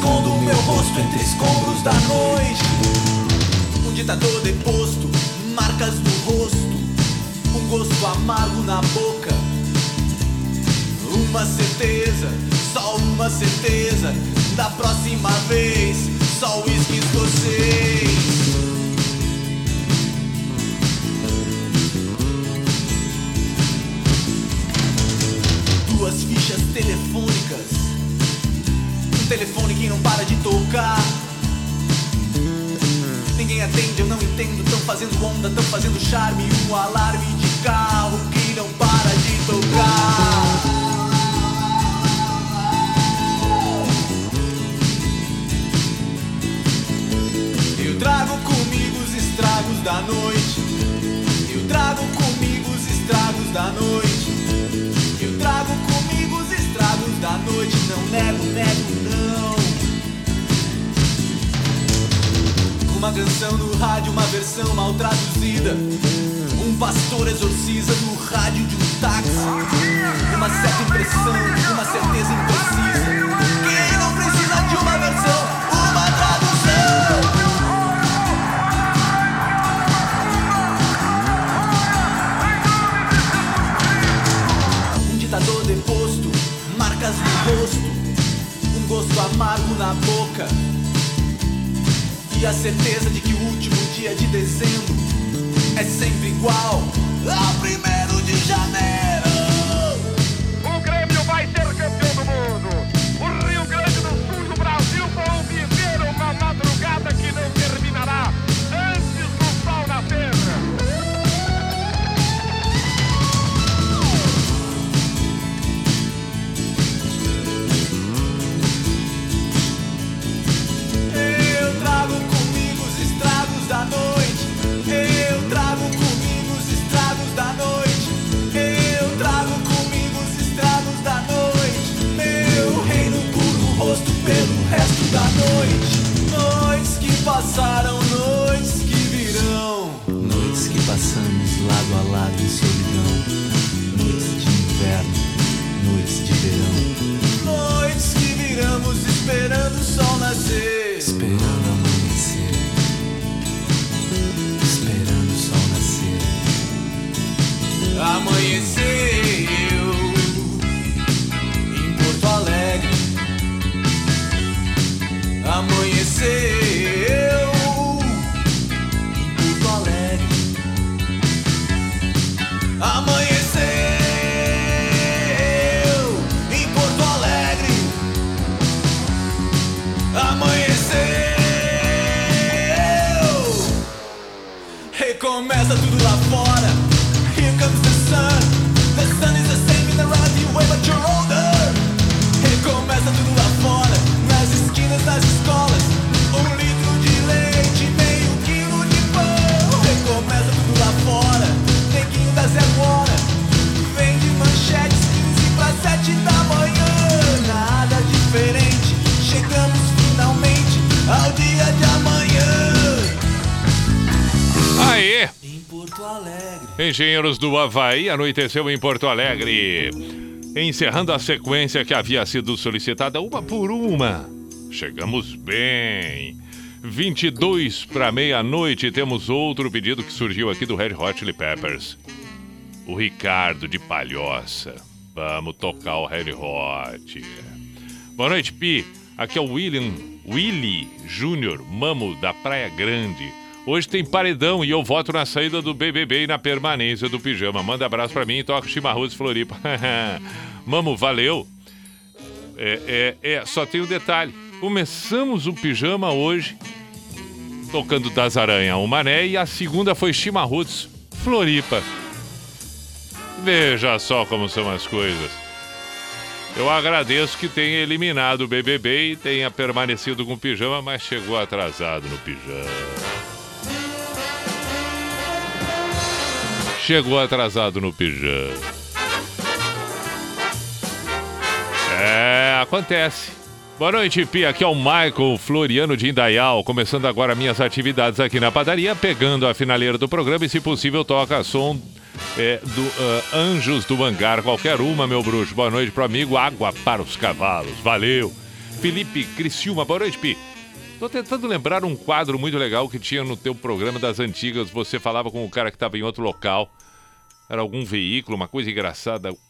escondo meu rosto entre escombros da noite. Um ditador deposto, marcas no rosto. Um gosto amargo na boca. Uma certeza, só uma certeza. Da próxima vez, só uísque escocês. Duas fichas telefônicas. Telefone que não para de tocar. Ninguém atende, eu não entendo. Tão fazendo onda, tão fazendo charme. Um alarme de carro que não para de tocar. Eu trago comigo os estragos da noite. Eu trago comigo os estragos da noite. Da noite. Não nego, nego, não. Uma canção no rádio, uma versão mal traduzida. Um pastor exorciza no rádio de um táxi. Uma certa impressão, uma certeza imprecisa. Marcas no rosto, um gosto amargo na boca. E a certeza de que o último dia de dezembro é sempre igual ao primeiro de janeiro. Engenheiros do Havaí anoiteceu em Porto Alegre. Encerrando a sequência que havia sido solicitada uma por uma. Chegamos bem. 22 para meia-noite temos outro pedido que surgiu aqui do Red Hot Chili Peppers. O Ricardo de Palhoça. Vamos tocar o Red Hot. Boa noite, Pi. Aqui é o William Willy Júnior, mamo da Praia Grande. Hoje tem paredão e eu voto na saída do BBB e na permanência do pijama. Manda abraço pra mim e toca chimarrões Floripa. Mamo, valeu. É, é, é, só tem um detalhe. Começamos o pijama hoje tocando Das Aranha o Mané e a segunda foi Chimarruts Floripa. Veja só como são as coisas. Eu agradeço que tenha eliminado o BBB e tenha permanecido com o pijama, mas chegou atrasado no pijama. Chegou atrasado no pijama. É, acontece. Boa noite, Pia. Aqui é o Michael Floriano de Indaial, começando agora minhas atividades aqui na padaria, pegando a finaleira do programa e, se possível, toca som é, do ah, Anjos do Hangar, qualquer uma, meu bruxo. Boa noite pro amigo Água para os Cavalos. Valeu. Felipe Criciúma, boa noite, Pi. Tô tentando lembrar um quadro muito legal que tinha no teu programa das antigas. Você falava com o cara que estava em outro local. Era algum veículo, uma coisa engraçada.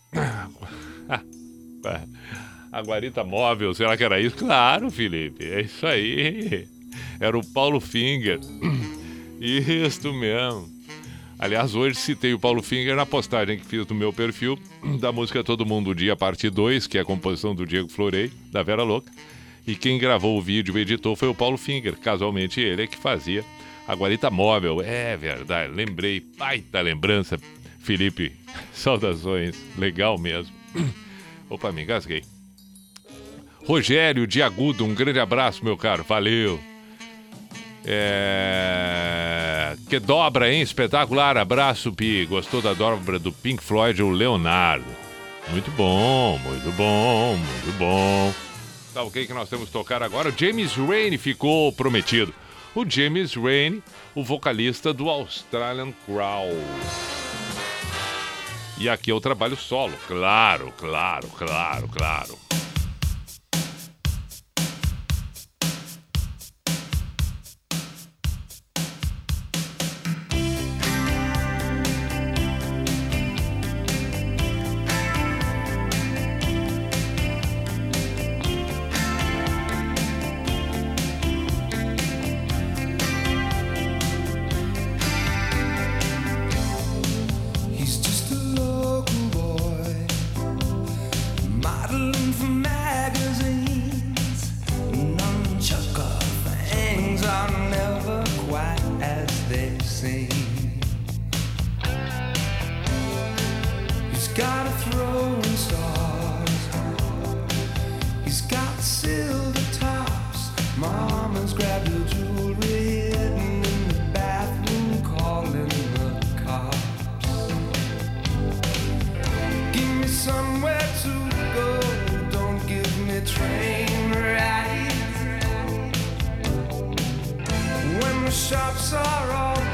A guarita móvel, será que era isso? Claro, Felipe, é isso aí. Era o Paulo Finger. Isso mesmo. Aliás, hoje citei o Paulo Finger na postagem que fiz no meu perfil da música Todo Mundo Dia, parte 2, que é a composição do Diego Florei, da Vera Louca. E quem gravou o vídeo e editou foi o Paulo Finger. Casualmente, ele é que fazia a guarita móvel. É verdade, lembrei. Baita lembrança, Felipe. Saudações. Legal mesmo. Opa, me engasguei. Rogério de Agudo, um grande abraço, meu caro. Valeu. É... Que dobra, hein? Espetacular. Abraço, Pi. Gostou da dobra do Pink Floyd, o Leonardo? Muito bom, muito bom, muito bom. Tá ok que nós temos que tocar agora? O James Rain ficou prometido. O James Rain, o vocalista do Australian Crow. E aqui é o trabalho solo. Claro, claro, claro, claro. All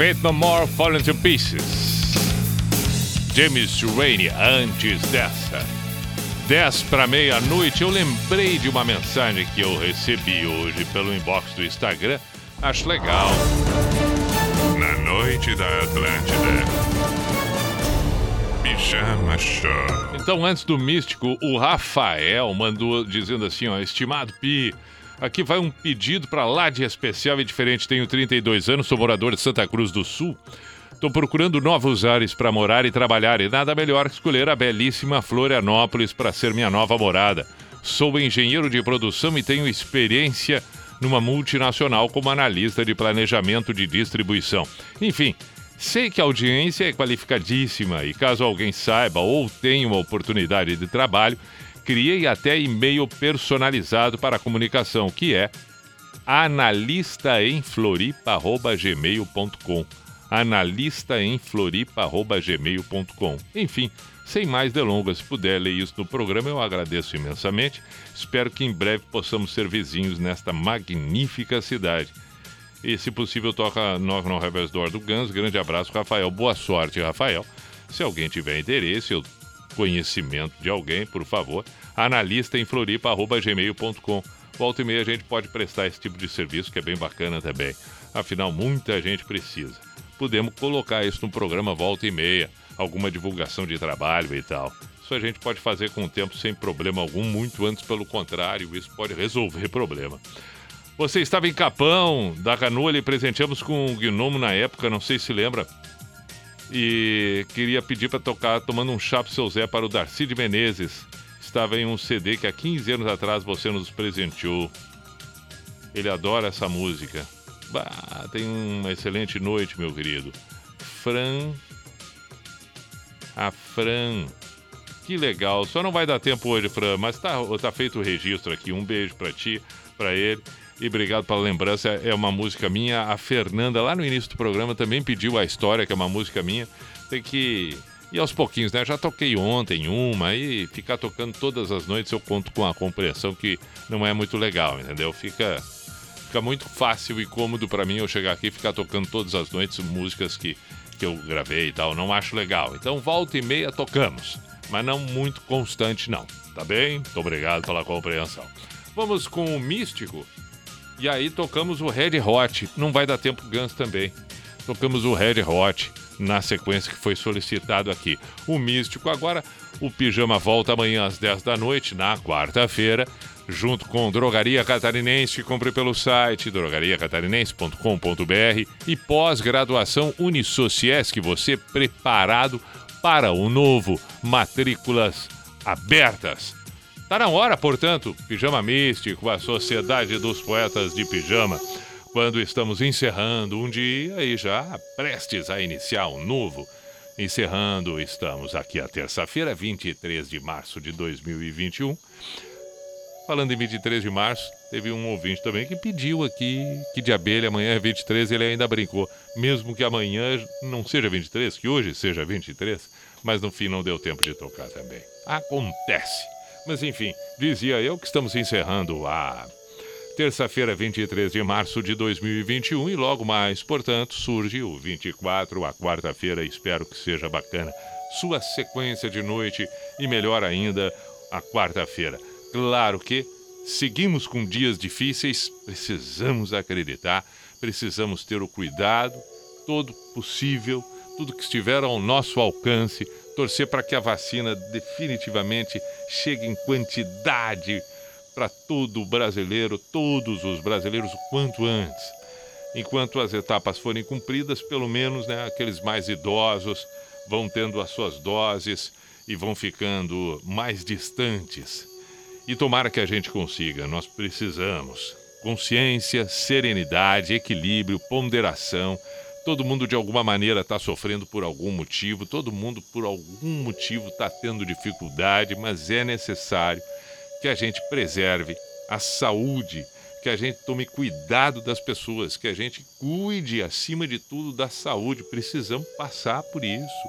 Faith No More Falling to Pieces. James Rainey, antes dessa. 10 para meia-noite, eu lembrei de uma mensagem que eu recebi hoje pelo inbox do Instagram. Acho legal. Na noite da Atlântida. Pijama Show. Então, antes do místico, o Rafael mandou dizendo assim, ó, estimado Pi, aqui vai um pedido para lá de especial e diferente. Tenho 32 anos, sou morador de Santa Cruz do Sul. Estou procurando novos ares para morar e trabalhar e nada melhor que escolher a belíssima Florianópolis para ser minha nova morada. Sou engenheiro de produção e tenho experiência numa multinacional como analista de planejamento de distribuição. Enfim, sei que a audiência é qualificadíssima e caso alguém saiba ou tenha uma oportunidade de trabalho, criei até e-mail personalizado para a comunicação, que é analistaemfloripa.gmail.com analistaemfloripa.gmail.com Enfim, sem mais delongas, se puder ler isso no programa, eu agradeço imensamente. Espero que em breve possamos ser vizinhos nesta magnífica cidade. E, se possível, toca Knock no Heaven's Door do Guns. Grande abraço, Rafael. Boa sorte, Rafael. Se alguém tiver interesse ou conhecimento de alguém, por favor, analista em floripa.gmail.com. Volta e meia a gente pode prestar esse tipo de serviço, que é bem bacana também. Afinal, muita gente precisa. Podemos colocar isso no programa Volta e Meia, alguma divulgação de trabalho e tal. Isso a gente pode fazer com o tempo sem problema algum, muito antes, pelo contrário, isso pode resolver problema. Você estava em Capão, da canoa, lhe presenteamos com um gnomo na época, não sei se lembra. E queria pedir para tocar Tomando um Chá pro seu Zé para o Darcy de Menezes. Estava em um CD que há 15 anos atrás você nos presenteou. Ele adora essa música. Bah, tem uma excelente noite, meu querido. Fran. A Fran. Que legal. Só não vai dar tempo hoje, Fran, mas tá, tá feito o registro aqui. Um beijo para ti, para ele. E obrigado pela lembrança. É uma música minha. A Fernanda, lá no início do programa, também pediu a história, que é uma música minha. Tem que ir aos pouquinhos, né? Já toquei ontem uma e ficar tocando todas as noites eu conto com a compreensão que não é muito legal, entendeu? Fica, fica muito fácil e cômodo para mim eu chegar aqui e ficar tocando todas as noites músicas que, que eu gravei e tal. Não acho legal. Então, volta e meia tocamos, mas não muito constante, não. Tá bem? Muito obrigado pela compreensão. Vamos com o Místico. E aí tocamos o Red Hot. Não vai dar tempo Guns também. Tocamos o Red Hot. na sequência que foi solicitado aqui. O Místico agora, o Pijama volta amanhã às 10 da noite, na quarta-feira, junto com Drogaria Catarinense, compre pelo site drogariacatarinense.com.br e pós-graduação Unisociesc, você preparado para o novo, matrículas abertas. Tá na hora, portanto, Pijama Místico, a Sociedade dos Poetas de Pijama, quando estamos encerrando um dia e já prestes a iniciar um novo. Encerrando, estamos aqui a terça-feira, 23 de março de 2021. Falando em 23 de março, teve um ouvinte também que pediu aqui que de abelha amanhã é 23, ele ainda brincou. Mesmo que amanhã não seja 23, que hoje seja 23, mas no fim não deu tempo de tocar também. Acontece. Mas enfim, dizia eu que estamos encerrando a terça-feira, 23 de março de 2021 e logo mais, portanto, surge o 24, a quarta-feira, espero que seja bacana. Sua sequência de noite e melhor ainda, a quarta-feira. Claro que seguimos com dias difíceis, precisamos acreditar, precisamos ter o cuidado todo possível, tudo que estiver ao nosso alcance, torcer para que a vacina definitivamente chegue em quantidade para todo brasileiro, todos os brasileiros, o quanto antes. Enquanto as etapas forem cumpridas, pelo menos né, aqueles mais idosos vão tendo as suas doses e vão ficando mais distantes. E tomara que a gente consiga, nós precisamos. Consciência, serenidade, equilíbrio, ponderação. Todo mundo de alguma maneira está sofrendo por algum motivo, todo mundo por algum motivo está tendo dificuldade, mas é necessário que a gente preserve a saúde, que a gente tome cuidado das pessoas, que a gente cuide, acima de tudo, da saúde. Precisamos passar por isso.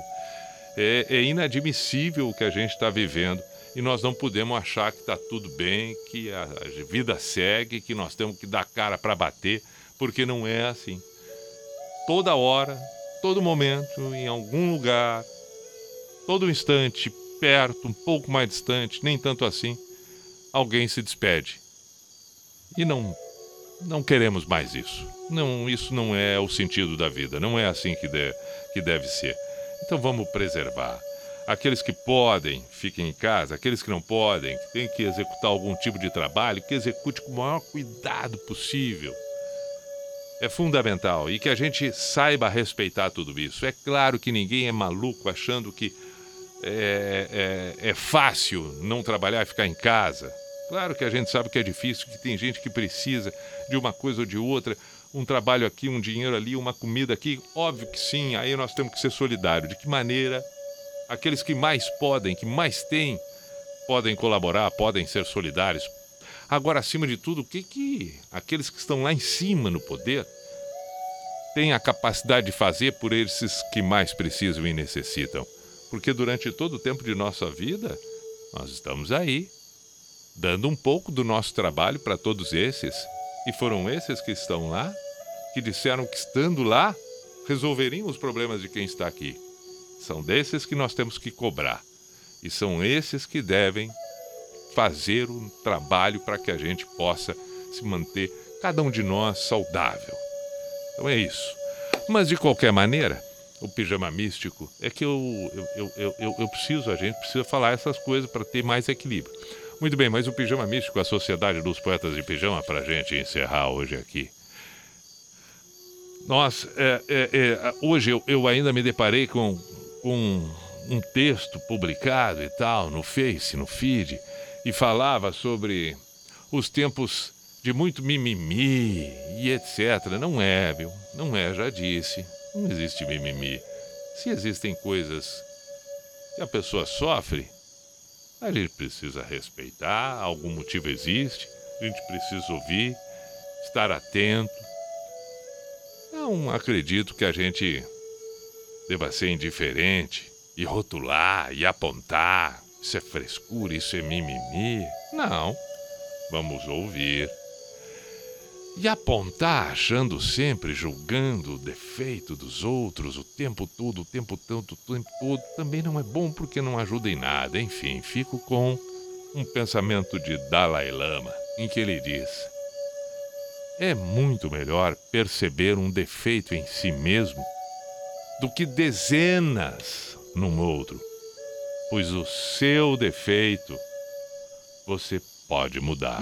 É, é inadmissível o que a gente está vivendo e nós não podemos achar que está tudo bem, que a, a vida segue, que nós temos que dar cara para bater, porque não é assim. Toda hora, todo momento, em algum lugar, todo instante, perto, um pouco mais distante, nem tanto assim, alguém se despede. E não não queremos mais isso. Não, isso não é o sentido da vida, não é assim que, de, que deve ser. Então vamos preservar. Aqueles que podem, fiquem em casa. Aqueles que não podem, que têm que executar algum tipo de trabalho, que execute com o maior cuidado possível. É fundamental e que a gente saiba respeitar tudo isso. É claro que ninguém é maluco achando que é, é, é fácil não trabalhar e ficar em casa. Claro que a gente sabe que é difícil, que tem gente que precisa de uma coisa ou de outra, um trabalho aqui, um dinheiro ali, uma comida aqui. Óbvio que sim, aí nós temos que ser solidários. De que maneira aqueles que mais podem, que mais têm, podem colaborar, podem ser solidários. Agora, acima de tudo, o que, que aqueles que estão lá em cima no poder têm a capacidade de fazer por esses que mais precisam e necessitam? Porque durante todo o tempo de nossa vida, nós estamos aí, dando um pouco do nosso trabalho para todos esses. E foram esses que estão lá, que disseram que estando lá, resolveriam os problemas de quem está aqui. São desses que nós temos que cobrar. E são esses que devem fazer um trabalho para que a gente possa se manter, cada um de nós, saudável. Então é isso. Mas de qualquer maneira, o pijama místico é que eu, eu, eu, eu, eu preciso, a gente precisa falar essas coisas para ter mais equilíbrio. Muito bem, mas o Pijama Místico, a Sociedade dos Poetas de Pijama, para a gente encerrar hoje aqui. Nós, é, é, é, hoje eu, eu, ainda me deparei com, com um texto publicado e tal, no Face, no feed, e falava sobre os tempos de muito mimimi e etc. Não é, viu? Não é, já disse. Não existe mimimi. Se existem coisas que a pessoa sofre, a gente precisa respeitar, algum motivo existe, a gente precisa ouvir, estar atento. Não acredito que a gente deva ser indiferente e rotular e apontar. Isso é frescura, isso é mimimi. Não. Vamos ouvir. E apontar achando sempre, julgando o defeito dos outros o tempo todo, o tempo tanto, o tempo todo, também não é bom porque não ajuda em nada. Enfim, fico com um pensamento de Dalai Lama, em que ele diz: É muito melhor perceber um defeito em si mesmo do que dezenas num outro, pois o seu defeito você pode mudar.